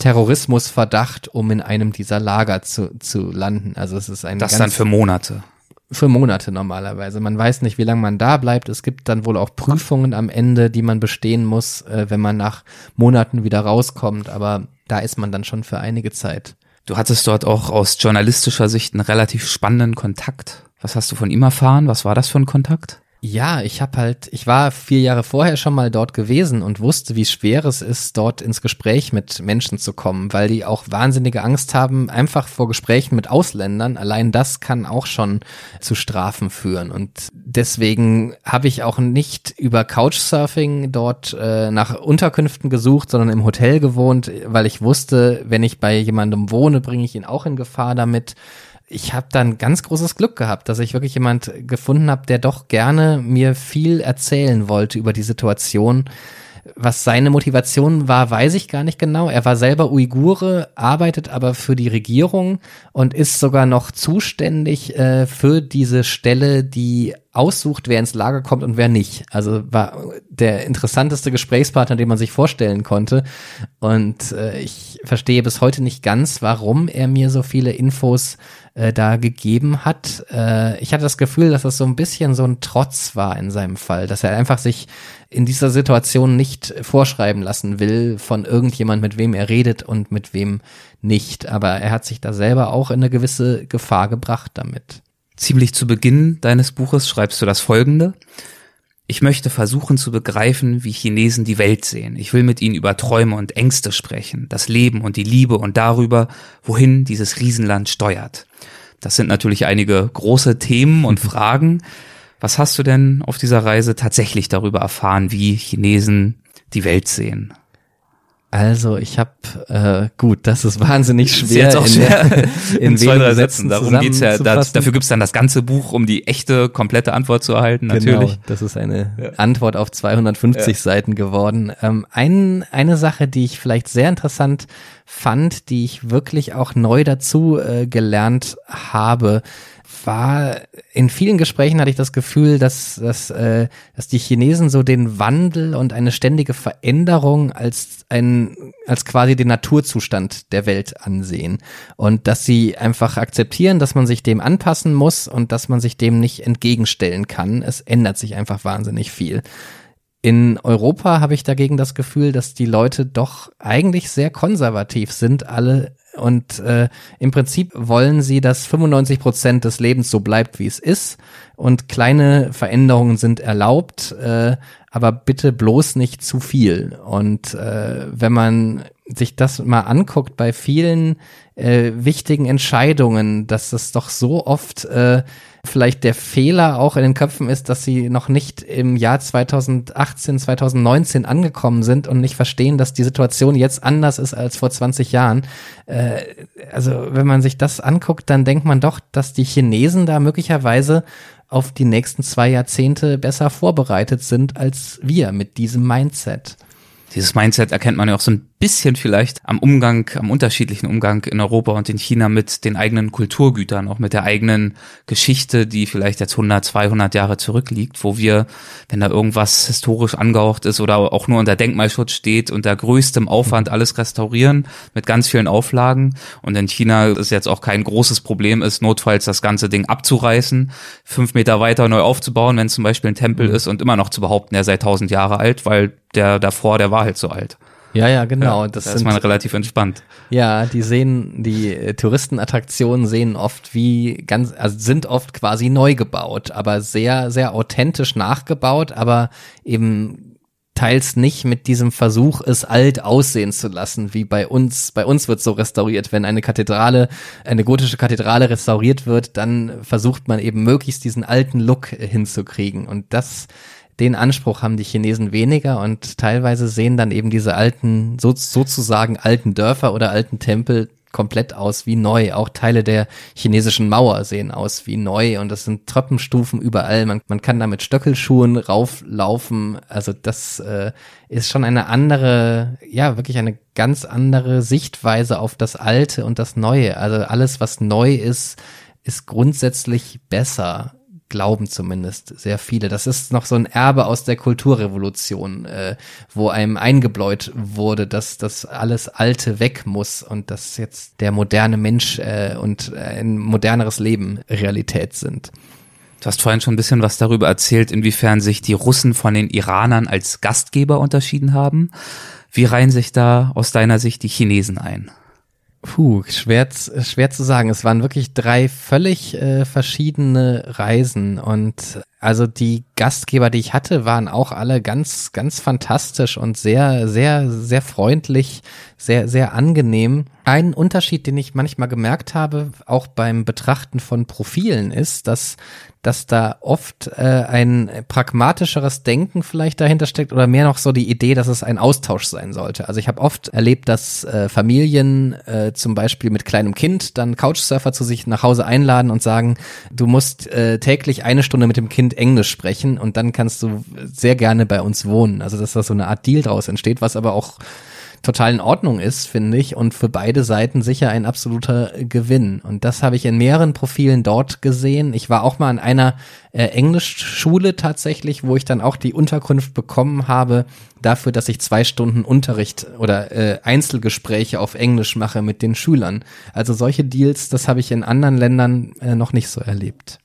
Terrorismusverdacht, um in einem dieser Lager zu, zu landen. Also es ist ein Das dann für Monate. Für Monate normalerweise. Man weiß nicht, wie lange man da bleibt. Es gibt dann wohl auch Prüfungen am Ende, die man bestehen muss, äh, wenn man nach Monaten wieder rauskommt. Aber da ist man dann schon für einige Zeit. Du hattest dort auch aus journalistischer Sicht einen relativ spannenden Kontakt. Was hast du von ihm erfahren? Was war das für ein Kontakt? Ja, ich habe halt, ich war vier Jahre vorher schon mal dort gewesen und wusste, wie schwer es ist, dort ins Gespräch mit Menschen zu kommen, weil die auch wahnsinnige Angst haben, einfach vor Gesprächen mit Ausländern. Allein das kann auch schon zu Strafen führen. Und deswegen habe ich auch nicht über Couchsurfing dort äh, nach Unterkünften gesucht, sondern im Hotel gewohnt, weil ich wusste, wenn ich bei jemandem wohne, bringe ich ihn auch in Gefahr damit ich habe dann ganz großes Glück gehabt, dass ich wirklich jemand gefunden habe, der doch gerne mir viel erzählen wollte über die Situation. Was seine Motivation war, weiß ich gar nicht genau. Er war selber Uigure, arbeitet aber für die Regierung und ist sogar noch zuständig äh, für diese Stelle, die aussucht, wer ins Lager kommt und wer nicht. Also war der interessanteste Gesprächspartner, den man sich vorstellen konnte. Und äh, ich verstehe bis heute nicht ganz, warum er mir so viele Infos äh, da gegeben hat. Äh, ich hatte das Gefühl, dass das so ein bisschen so ein Trotz war in seinem Fall, dass er einfach sich in dieser Situation nicht vorschreiben lassen will von irgendjemand, mit wem er redet und mit wem nicht. Aber er hat sich da selber auch in eine gewisse Gefahr gebracht damit. Ziemlich zu Beginn deines Buches schreibst du das folgende. Ich möchte versuchen zu begreifen, wie Chinesen die Welt sehen. Ich will mit ihnen über Träume und Ängste sprechen, das Leben und die Liebe und darüber, wohin dieses Riesenland steuert. Das sind natürlich einige große Themen und Fragen. Was hast du denn auf dieser Reise tatsächlich darüber erfahren, wie Chinesen die Welt sehen? Also ich habe äh, gut, das ist wahnsinnig schwer, ist auch in, schwer in, in zwei, drei Sätzen. Darum geht's ja. Da, dafür gibt's dann das ganze Buch, um die echte, komplette Antwort zu erhalten. Natürlich. Genau, das ist eine ja. Antwort auf 250 ja. Seiten geworden. Ähm, ein, eine Sache, die ich vielleicht sehr interessant fand, die ich wirklich auch neu dazu äh, gelernt habe, war in vielen Gesprächen hatte ich das Gefühl, dass, dass, äh, dass die Chinesen so den Wandel und eine ständige Veränderung als ein als quasi den Naturzustand der Welt ansehen und dass sie einfach akzeptieren, dass man sich dem anpassen muss und dass man sich dem nicht entgegenstellen kann. Es ändert sich einfach wahnsinnig viel. In Europa habe ich dagegen das Gefühl, dass die Leute doch eigentlich sehr konservativ sind, alle und äh, im Prinzip wollen sie, dass 95 Prozent des Lebens so bleibt, wie es ist. Und kleine Veränderungen sind erlaubt, äh, aber bitte bloß nicht zu viel. Und äh, wenn man sich das mal anguckt bei vielen äh, wichtigen Entscheidungen, dass es doch so oft äh, vielleicht der Fehler auch in den Köpfen ist, dass sie noch nicht im Jahr 2018, 2019 angekommen sind und nicht verstehen, dass die Situation jetzt anders ist als vor 20 Jahren. Äh, also wenn man sich das anguckt, dann denkt man doch, dass die Chinesen da möglicherweise auf die nächsten zwei Jahrzehnte besser vorbereitet sind als wir mit diesem Mindset. Dieses Mindset erkennt man ja auch so ein bisschen vielleicht am Umgang, am unterschiedlichen Umgang in Europa und in China mit den eigenen Kulturgütern, auch mit der eigenen Geschichte, die vielleicht jetzt 100, 200 Jahre zurückliegt, wo wir, wenn da irgendwas historisch angehaucht ist oder auch nur unter Denkmalschutz steht, unter größtem Aufwand alles restaurieren mit ganz vielen Auflagen. Und in China ist jetzt auch kein großes Problem ist, notfalls das ganze Ding abzureißen, fünf Meter weiter neu aufzubauen, wenn zum Beispiel ein Tempel mhm. ist und immer noch zu behaupten, er sei tausend Jahre alt, weil der davor, der war halt so alt. Ja, ja, genau. Ja, das da ist man relativ entspannt. Ja, die sehen, die äh, Touristenattraktionen sehen oft wie ganz, also sind oft quasi neu gebaut, aber sehr, sehr authentisch nachgebaut, aber eben teils nicht mit diesem Versuch, es alt aussehen zu lassen, wie bei uns. Bei uns wird so restauriert. Wenn eine Kathedrale, eine gotische Kathedrale restauriert wird, dann versucht man eben möglichst diesen alten Look hinzukriegen. Und das den Anspruch haben die Chinesen weniger und teilweise sehen dann eben diese alten, so, sozusagen alten Dörfer oder alten Tempel komplett aus wie neu. Auch Teile der chinesischen Mauer sehen aus wie neu und das sind Treppenstufen überall. Man, man kann da mit Stöckelschuhen rauflaufen. Also das äh, ist schon eine andere, ja, wirklich eine ganz andere Sichtweise auf das Alte und das Neue. Also alles, was neu ist, ist grundsätzlich besser glauben zumindest sehr viele. Das ist noch so ein Erbe aus der Kulturrevolution, äh, wo einem eingebläut wurde, dass das alles Alte weg muss und dass jetzt der moderne Mensch äh, und ein moderneres Leben Realität sind. Du hast vorhin schon ein bisschen was darüber erzählt, inwiefern sich die Russen von den Iranern als Gastgeber unterschieden haben. Wie reihen sich da aus deiner Sicht die Chinesen ein? Puh, schwer, schwer zu sagen. Es waren wirklich drei völlig äh, verschiedene Reisen und also die Gastgeber, die ich hatte, waren auch alle ganz, ganz fantastisch und sehr, sehr, sehr freundlich, sehr, sehr angenehm. Ein Unterschied, den ich manchmal gemerkt habe, auch beim Betrachten von Profilen, ist, dass dass da oft äh, ein pragmatischeres Denken vielleicht dahinter steckt oder mehr noch so die Idee, dass es ein Austausch sein sollte. Also ich habe oft erlebt, dass äh, Familien äh, zum Beispiel mit kleinem Kind dann Couchsurfer zu sich nach Hause einladen und sagen, du musst äh, täglich eine Stunde mit dem Kind Englisch sprechen und dann kannst du sehr gerne bei uns wohnen. Also dass da so eine Art Deal draus entsteht, was aber auch total in Ordnung ist, finde ich, und für beide Seiten sicher ein absoluter Gewinn. Und das habe ich in mehreren Profilen dort gesehen. Ich war auch mal an einer äh, Englischschule tatsächlich, wo ich dann auch die Unterkunft bekommen habe dafür, dass ich zwei Stunden Unterricht oder äh, Einzelgespräche auf Englisch mache mit den Schülern. Also solche Deals, das habe ich in anderen Ländern äh, noch nicht so erlebt.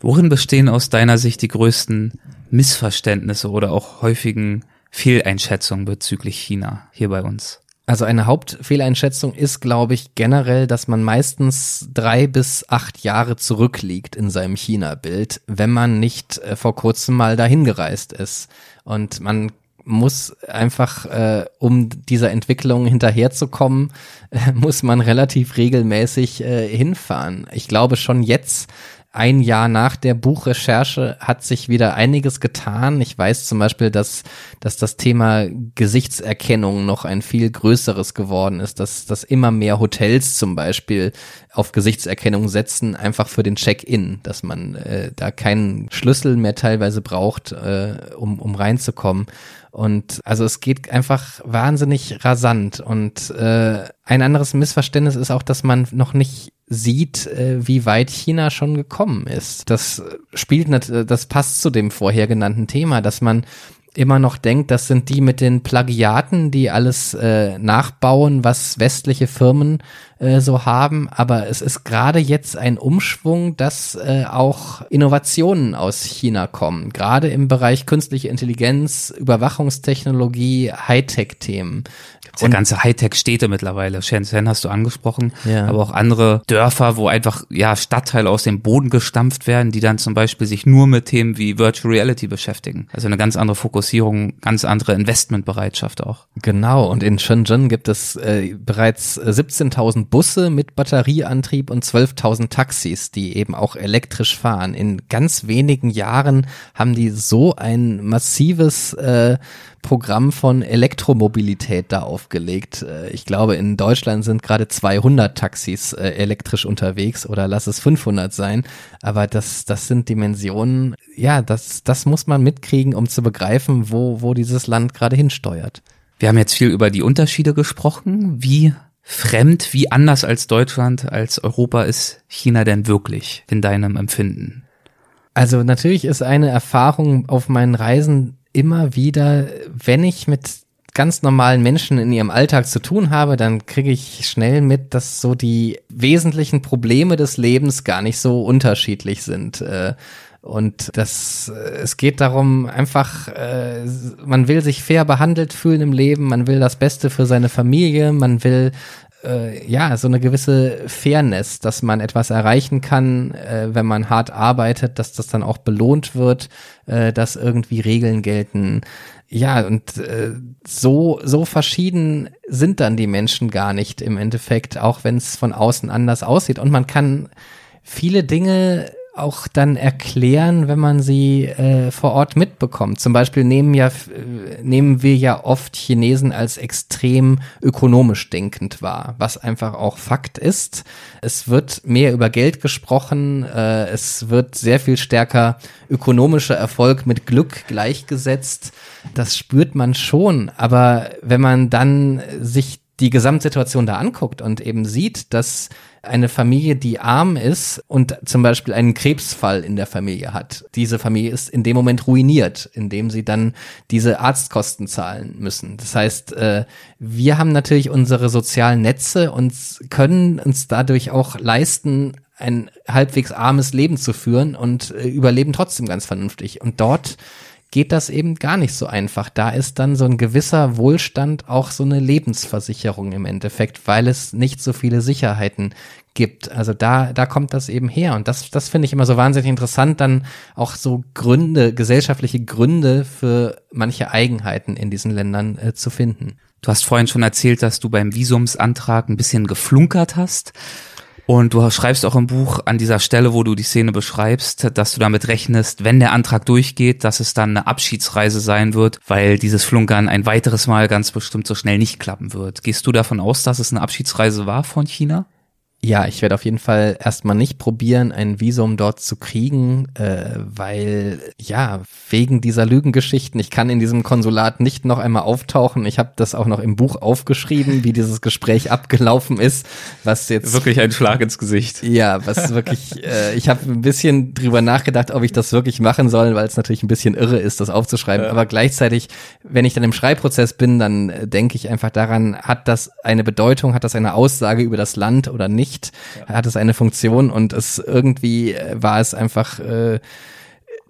Worin bestehen aus deiner Sicht die größten Missverständnisse oder auch häufigen Fehleinschätzung bezüglich China hier bei uns? Also eine Hauptfehleinschätzung ist, glaube ich, generell, dass man meistens drei bis acht Jahre zurückliegt in seinem China-Bild, wenn man nicht äh, vor kurzem mal dahin gereist ist. Und man muss einfach, äh, um dieser Entwicklung hinterherzukommen, äh, muss man relativ regelmäßig äh, hinfahren. Ich glaube schon jetzt ein Jahr nach der Buchrecherche hat sich wieder einiges getan. Ich weiß zum Beispiel, dass, dass das Thema Gesichtserkennung noch ein viel größeres geworden ist, dass, dass immer mehr Hotels zum Beispiel auf Gesichtserkennung setzen, einfach für den Check-in, dass man äh, da keinen Schlüssel mehr teilweise braucht, äh, um, um reinzukommen. Und also es geht einfach wahnsinnig rasant. Und äh, ein anderes Missverständnis ist auch, dass man noch nicht sieht, äh, wie weit China schon gekommen ist. Das spielt, das passt zu dem vorher genannten Thema, dass man immer noch denkt, das sind die mit den Plagiaten, die alles äh, nachbauen, was westliche Firmen äh, so haben. Aber es ist gerade jetzt ein Umschwung, dass äh, auch Innovationen aus China kommen, gerade im Bereich künstliche Intelligenz, Überwachungstechnologie, Hightech-Themen. Ja ganze Hightech-Städte mittlerweile. Shenzhen hast du angesprochen, ja. aber auch andere Dörfer, wo einfach ja Stadtteile aus dem Boden gestampft werden, die dann zum Beispiel sich nur mit Themen wie Virtual Reality beschäftigen. Also eine ganz andere Fokussierung, ganz andere Investmentbereitschaft auch. Genau. Und in Shenzhen gibt es äh, bereits 17.000 Busse mit Batterieantrieb und 12.000 Taxis, die eben auch elektrisch fahren. In ganz wenigen Jahren haben die so ein massives äh, Programm von Elektromobilität da aufgelegt. Äh, ich glaube, in Deutschland sind gerade 200 Taxis äh, elektrisch unterwegs oder lass es 500 sein. Aber das, das sind Dimensionen, ja, das, das muss man mitkriegen, um zu begreifen, wo, wo dieses Land gerade hinsteuert. Wir haben jetzt viel über die Unterschiede gesprochen. Wie fremd, wie anders als Deutschland, als Europa ist China denn wirklich in deinem Empfinden? Also natürlich ist eine Erfahrung auf meinen Reisen immer wieder, wenn ich mit ganz normalen Menschen in ihrem Alltag zu tun habe, dann kriege ich schnell mit, dass so die wesentlichen Probleme des Lebens gar nicht so unterschiedlich sind. Äh, und das, äh, es geht darum, einfach, äh, man will sich fair behandelt fühlen im Leben, man will das Beste für seine Familie, man will äh, ja, so eine gewisse Fairness, dass man etwas erreichen kann, äh, wenn man hart arbeitet, dass das dann auch belohnt wird, äh, dass irgendwie Regeln gelten. Ja, und äh, so, so verschieden sind dann die Menschen gar nicht im Endeffekt, auch wenn es von außen anders aussieht. Und man kann viele Dinge auch dann erklären, wenn man sie äh, vor Ort mitbekommt. Zum Beispiel nehmen ja äh, nehmen wir ja oft Chinesen als extrem ökonomisch denkend wahr, was einfach auch Fakt ist. Es wird mehr über Geld gesprochen, äh, es wird sehr viel stärker ökonomischer Erfolg mit Glück gleichgesetzt. Das spürt man schon, aber wenn man dann sich die Gesamtsituation da anguckt und eben sieht, dass eine Familie, die arm ist und zum Beispiel einen Krebsfall in der Familie hat. Diese Familie ist in dem Moment ruiniert, indem sie dann diese Arztkosten zahlen müssen. Das heißt, äh, wir haben natürlich unsere sozialen Netze und können uns dadurch auch leisten, ein halbwegs armes Leben zu führen und äh, überleben trotzdem ganz vernünftig. Und dort geht das eben gar nicht so einfach. Da ist dann so ein gewisser Wohlstand auch so eine Lebensversicherung im Endeffekt, weil es nicht so viele Sicherheiten gibt. Also da, da kommt das eben her. Und das, das finde ich immer so wahnsinnig interessant, dann auch so Gründe, gesellschaftliche Gründe für manche Eigenheiten in diesen Ländern äh, zu finden. Du hast vorhin schon erzählt, dass du beim Visumsantrag ein bisschen geflunkert hast. Und du schreibst auch im Buch an dieser Stelle, wo du die Szene beschreibst, dass du damit rechnest, wenn der Antrag durchgeht, dass es dann eine Abschiedsreise sein wird, weil dieses Flunkern ein weiteres Mal ganz bestimmt so schnell nicht klappen wird. Gehst du davon aus, dass es eine Abschiedsreise war von China? Ja, ich werde auf jeden Fall erstmal nicht probieren, ein Visum dort zu kriegen, äh, weil ja, wegen dieser Lügengeschichten, ich kann in diesem Konsulat nicht noch einmal auftauchen. Ich habe das auch noch im Buch aufgeschrieben, wie dieses Gespräch abgelaufen ist, was jetzt wirklich ein Schlag ins Gesicht. Ja, was wirklich äh, ich habe ein bisschen drüber nachgedacht, ob ich das wirklich machen soll, weil es natürlich ein bisschen irre ist, das aufzuschreiben, ja. aber gleichzeitig, wenn ich dann im Schreibprozess bin, dann äh, denke ich einfach daran, hat das eine Bedeutung, hat das eine Aussage über das Land oder nicht? Nicht, ja. hat es eine Funktion und es irgendwie äh, war es einfach äh,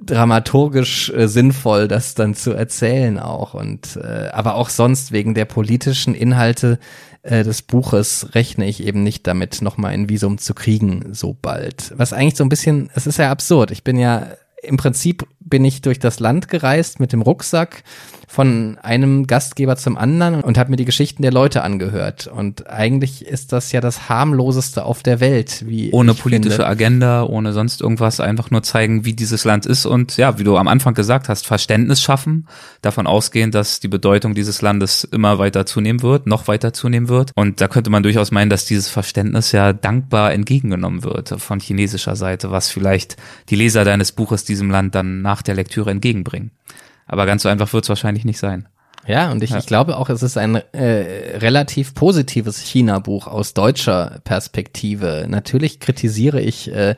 dramaturgisch äh, sinnvoll, das dann zu erzählen auch und äh, aber auch sonst wegen der politischen Inhalte äh, des Buches rechne ich eben nicht damit, nochmal ein Visum zu kriegen so bald. Was eigentlich so ein bisschen, es ist ja absurd. Ich bin ja im Prinzip bin ich durch das Land gereist mit dem Rucksack von einem Gastgeber zum anderen und habe mir die Geschichten der Leute angehört. Und eigentlich ist das ja das harmloseste auf der Welt, wie ohne politische finde. Agenda, ohne sonst irgendwas, einfach nur zeigen, wie dieses Land ist und ja, wie du am Anfang gesagt hast, Verständnis schaffen, davon ausgehen, dass die Bedeutung dieses Landes immer weiter zunehmen wird, noch weiter zunehmen wird. Und da könnte man durchaus meinen, dass dieses Verständnis ja dankbar entgegengenommen wird von chinesischer Seite, was vielleicht die Leser deines Buches diesem Land dann nach der Lektüre entgegenbringen. Aber ganz so einfach wird es wahrscheinlich nicht sein. Ja, und ich, ja. ich glaube auch, es ist ein äh, relativ positives China-Buch aus deutscher Perspektive. Natürlich kritisiere ich äh,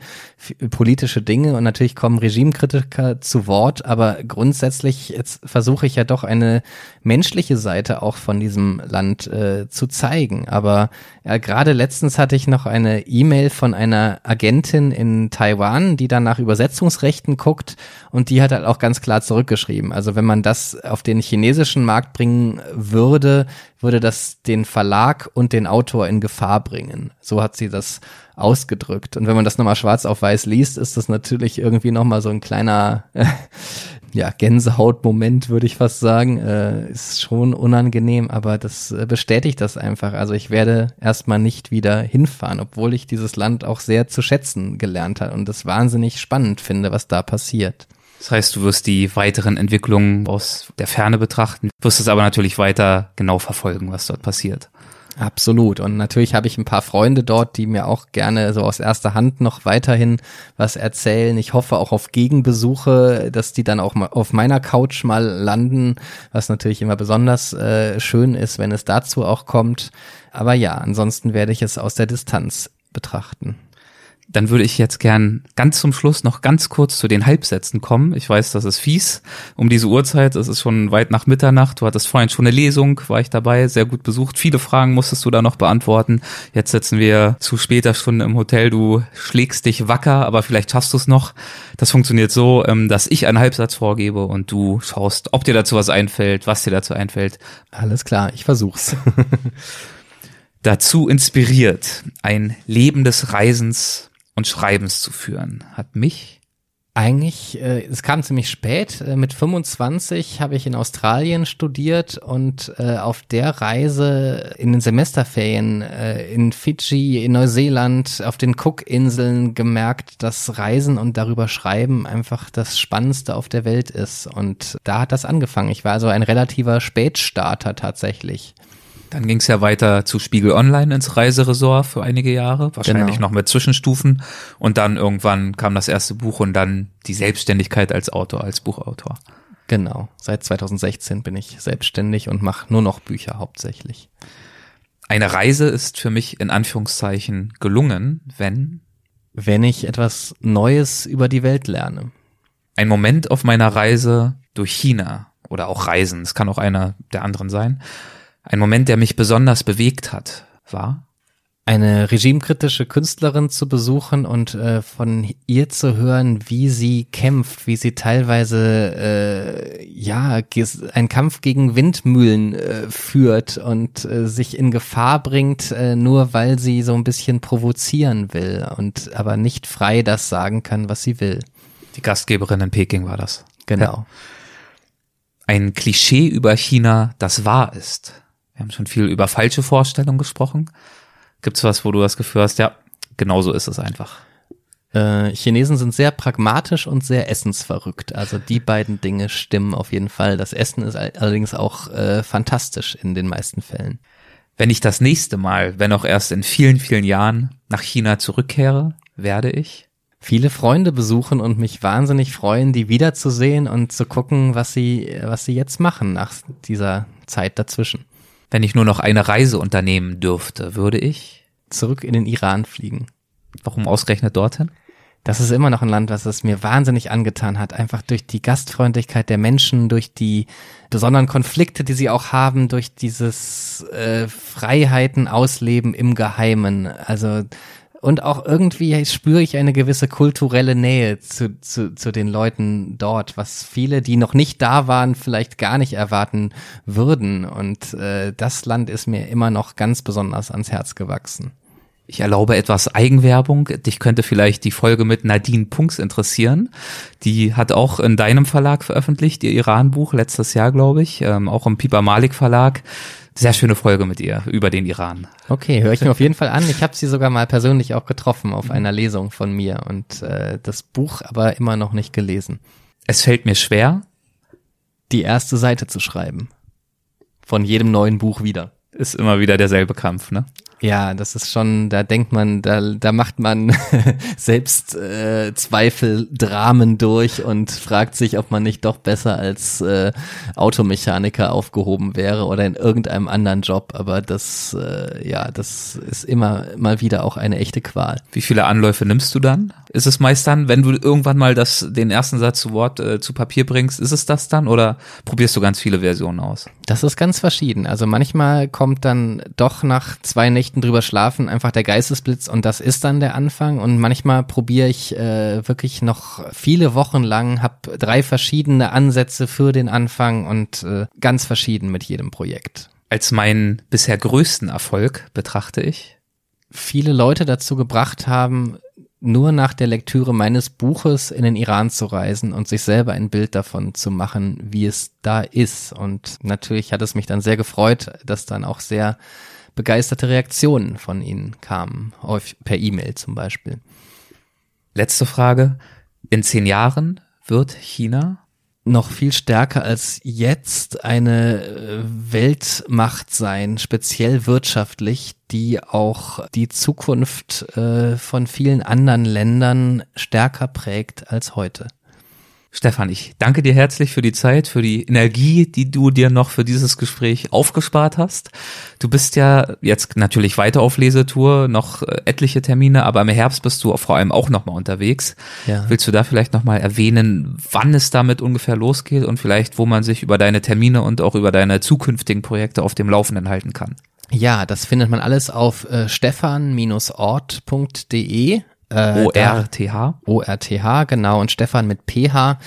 politische Dinge und natürlich kommen Regimekritiker zu Wort, aber grundsätzlich jetzt versuche ich ja doch eine menschliche Seite auch von diesem Land äh, zu zeigen. Aber ja, gerade letztens hatte ich noch eine E-Mail von einer Agentin in Taiwan, die dann nach Übersetzungsrechten guckt und die hat halt auch ganz klar zurückgeschrieben. Also wenn man das auf den chinesischen Markt bringen würde, würde das den Verlag und den Autor in Gefahr bringen. So hat sie das ausgedrückt. Und wenn man das nochmal schwarz auf weiß liest, ist das natürlich irgendwie nochmal so ein kleiner, ja, Gänsehautmoment, würde ich fast sagen. Äh, ist schon unangenehm, aber das bestätigt das einfach. Also ich werde erstmal nicht wieder hinfahren, obwohl ich dieses Land auch sehr zu schätzen gelernt habe und es wahnsinnig spannend finde, was da passiert. Das heißt, du wirst die weiteren Entwicklungen aus der Ferne betrachten, wirst es aber natürlich weiter genau verfolgen, was dort passiert. Absolut. Und natürlich habe ich ein paar Freunde dort, die mir auch gerne so aus erster Hand noch weiterhin was erzählen. Ich hoffe auch auf Gegenbesuche, dass die dann auch mal auf meiner Couch mal landen, was natürlich immer besonders äh, schön ist, wenn es dazu auch kommt. Aber ja, ansonsten werde ich es aus der Distanz betrachten dann würde ich jetzt gern ganz zum Schluss noch ganz kurz zu den Halbsätzen kommen. Ich weiß, das ist fies um diese Uhrzeit. Es ist schon weit nach Mitternacht. Du hattest vorhin schon eine Lesung, war ich dabei, sehr gut besucht. Viele Fragen musstest du da noch beantworten. Jetzt sitzen wir zu später Stunde im Hotel. Du schlägst dich wacker, aber vielleicht schaffst du es noch. Das funktioniert so, ähm, dass ich einen Halbsatz vorgebe und du schaust, ob dir dazu was einfällt, was dir dazu einfällt. Alles klar, ich versuch's. dazu inspiriert, ein Leben des Reisens und Schreibens zu führen, hat mich eigentlich, äh, es kam ziemlich spät. Äh, mit 25 habe ich in Australien studiert und äh, auf der Reise in den Semesterferien äh, in Fidschi, in Neuseeland, auf den Cook-Inseln gemerkt, dass Reisen und darüber Schreiben einfach das Spannendste auf der Welt ist. Und da hat das angefangen. Ich war also ein relativer Spätstarter tatsächlich. Dann ging es ja weiter zu Spiegel Online ins Reiseresort für einige Jahre, wahrscheinlich genau. noch mit Zwischenstufen. Und dann irgendwann kam das erste Buch und dann die Selbstständigkeit als Autor, als Buchautor. Genau, seit 2016 bin ich selbstständig und mache nur noch Bücher hauptsächlich. Eine Reise ist für mich in Anführungszeichen gelungen, wenn wenn ich etwas Neues über die Welt lerne. Ein Moment auf meiner Reise durch China oder auch Reisen, es kann auch einer der anderen sein, ein Moment, der mich besonders bewegt hat, war eine regimekritische Künstlerin zu besuchen und äh, von ihr zu hören, wie sie kämpft, wie sie teilweise äh, ja einen Kampf gegen Windmühlen äh, führt und äh, sich in Gefahr bringt, äh, nur weil sie so ein bisschen provozieren will und aber nicht frei das sagen kann, was sie will. Die Gastgeberin in Peking war das. Genau. Ja. Ein Klischee über China, das wahr ist. Wir haben schon viel über falsche Vorstellungen gesprochen. Gibt es was, wo du das Gefühl hast, ja, genau so ist es einfach? Äh, Chinesen sind sehr pragmatisch und sehr essensverrückt. Also die beiden Dinge stimmen auf jeden Fall. Das Essen ist allerdings auch äh, fantastisch in den meisten Fällen. Wenn ich das nächste Mal, wenn auch erst in vielen, vielen Jahren nach China zurückkehre, werde ich viele Freunde besuchen und mich wahnsinnig freuen, die wiederzusehen und zu gucken, was sie, was sie jetzt machen nach dieser Zeit dazwischen. Wenn ich nur noch eine Reise unternehmen dürfte, würde ich zurück in den Iran fliegen. Warum ausgerechnet dorthin? Das ist immer noch ein Land, was es mir wahnsinnig angetan hat. Einfach durch die Gastfreundlichkeit der Menschen, durch die besonderen Konflikte, die sie auch haben, durch dieses äh, Freiheiten ausleben im Geheimen. Also und auch irgendwie spüre ich eine gewisse kulturelle Nähe zu, zu, zu den Leuten dort, was viele, die noch nicht da waren, vielleicht gar nicht erwarten würden. Und äh, das Land ist mir immer noch ganz besonders ans Herz gewachsen. Ich erlaube etwas Eigenwerbung. Dich könnte vielleicht die Folge mit Nadine Punks interessieren. Die hat auch in deinem Verlag veröffentlicht, ihr Iran-Buch, letztes Jahr, glaube ich, ähm, auch im Piper Malik Verlag. Sehr schöne Folge mit ihr über den Iran. Okay, höre ich mir auf jeden Fall an. Ich habe sie sogar mal persönlich auch getroffen auf einer Lesung von mir und äh, das Buch aber immer noch nicht gelesen. Es fällt mir schwer, die erste Seite zu schreiben. Von jedem neuen Buch wieder. Ist immer wieder derselbe Kampf, ne? Ja, das ist schon, da denkt man, da, da macht man selbst äh, Zweifel, Dramen durch und fragt sich, ob man nicht doch besser als äh, Automechaniker aufgehoben wäre oder in irgendeinem anderen Job. Aber das, äh, ja, das ist immer mal wieder auch eine echte Qual. Wie viele Anläufe nimmst du dann? Ist es meist dann, wenn du irgendwann mal das, den ersten Satz zu Wort, äh, zu Papier bringst, ist es das dann oder probierst du ganz viele Versionen aus? Das ist ganz verschieden. Also manchmal kommt dann doch nach zwei Nächten drüber schlafen einfach der Geistesblitz und das ist dann der Anfang. Und manchmal probiere ich äh, wirklich noch viele Wochen lang, habe drei verschiedene Ansätze für den Anfang und äh, ganz verschieden mit jedem Projekt. Als meinen bisher größten Erfolg betrachte ich. Viele Leute dazu gebracht haben, nur nach der Lektüre meines Buches in den Iran zu reisen und sich selber ein Bild davon zu machen, wie es da ist. Und natürlich hat es mich dann sehr gefreut, dass dann auch sehr begeisterte Reaktionen von Ihnen kamen, per E-Mail zum Beispiel. Letzte Frage. In zehn Jahren wird China noch viel stärker als jetzt eine äh, Weltmacht sein, speziell wirtschaftlich, die auch die Zukunft äh, von vielen anderen Ländern stärker prägt als heute. Stefan, ich danke dir herzlich für die Zeit, für die Energie, die du dir noch für dieses Gespräch aufgespart hast. Du bist ja jetzt natürlich weiter auf Lesetour, noch äh, etliche Termine, aber im Herbst bist du vor allem auch nochmal unterwegs. Ja. Willst du da vielleicht nochmal erwähnen, wann es damit ungefähr losgeht und vielleicht, wo man sich über deine Termine und auch über deine zukünftigen Projekte auf dem Laufenden halten kann? Ja, das findet man alles auf äh, stefan-ort.de. Äh, O-R-T-H. O-R-T-H, genau. Und Stefan mit PH.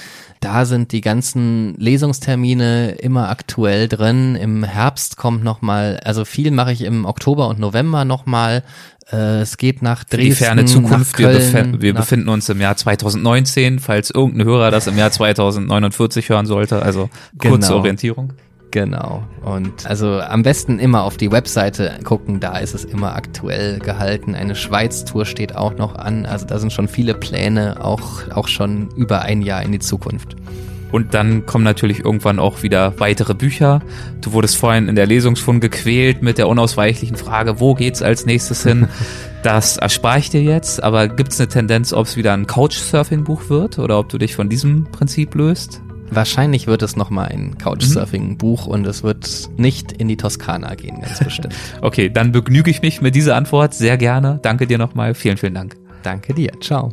Da sind die ganzen Lesungstermine immer aktuell drin. Im Herbst kommt nochmal, also viel mache ich im Oktober und November nochmal. Äh, es geht nach Dresden, die ferne Zukunft. Köln, wir, bef wir befinden uns im Jahr 2019, falls irgendein Hörer das im Jahr 2049 hören sollte. Also kurze genau. Orientierung. Genau. Und also am besten immer auf die Webseite gucken, da ist es immer aktuell gehalten. Eine Schweiz-Tour steht auch noch an. Also da sind schon viele Pläne, auch, auch schon über ein Jahr in die Zukunft. Und dann kommen natürlich irgendwann auch wieder weitere Bücher. Du wurdest vorhin in der Lesung schon gequält mit der unausweichlichen Frage, wo geht's als nächstes hin? Das erspare ich dir jetzt, aber gibt es eine Tendenz, ob es wieder ein Couchsurfing-Buch wird oder ob du dich von diesem Prinzip löst? Wahrscheinlich wird es nochmal ein Couchsurfing-Buch und es wird nicht in die Toskana gehen, ganz bestimmt. okay, dann begnüge ich mich mit dieser Antwort sehr gerne. Danke dir nochmal. Vielen, vielen Dank. Danke dir. Ciao.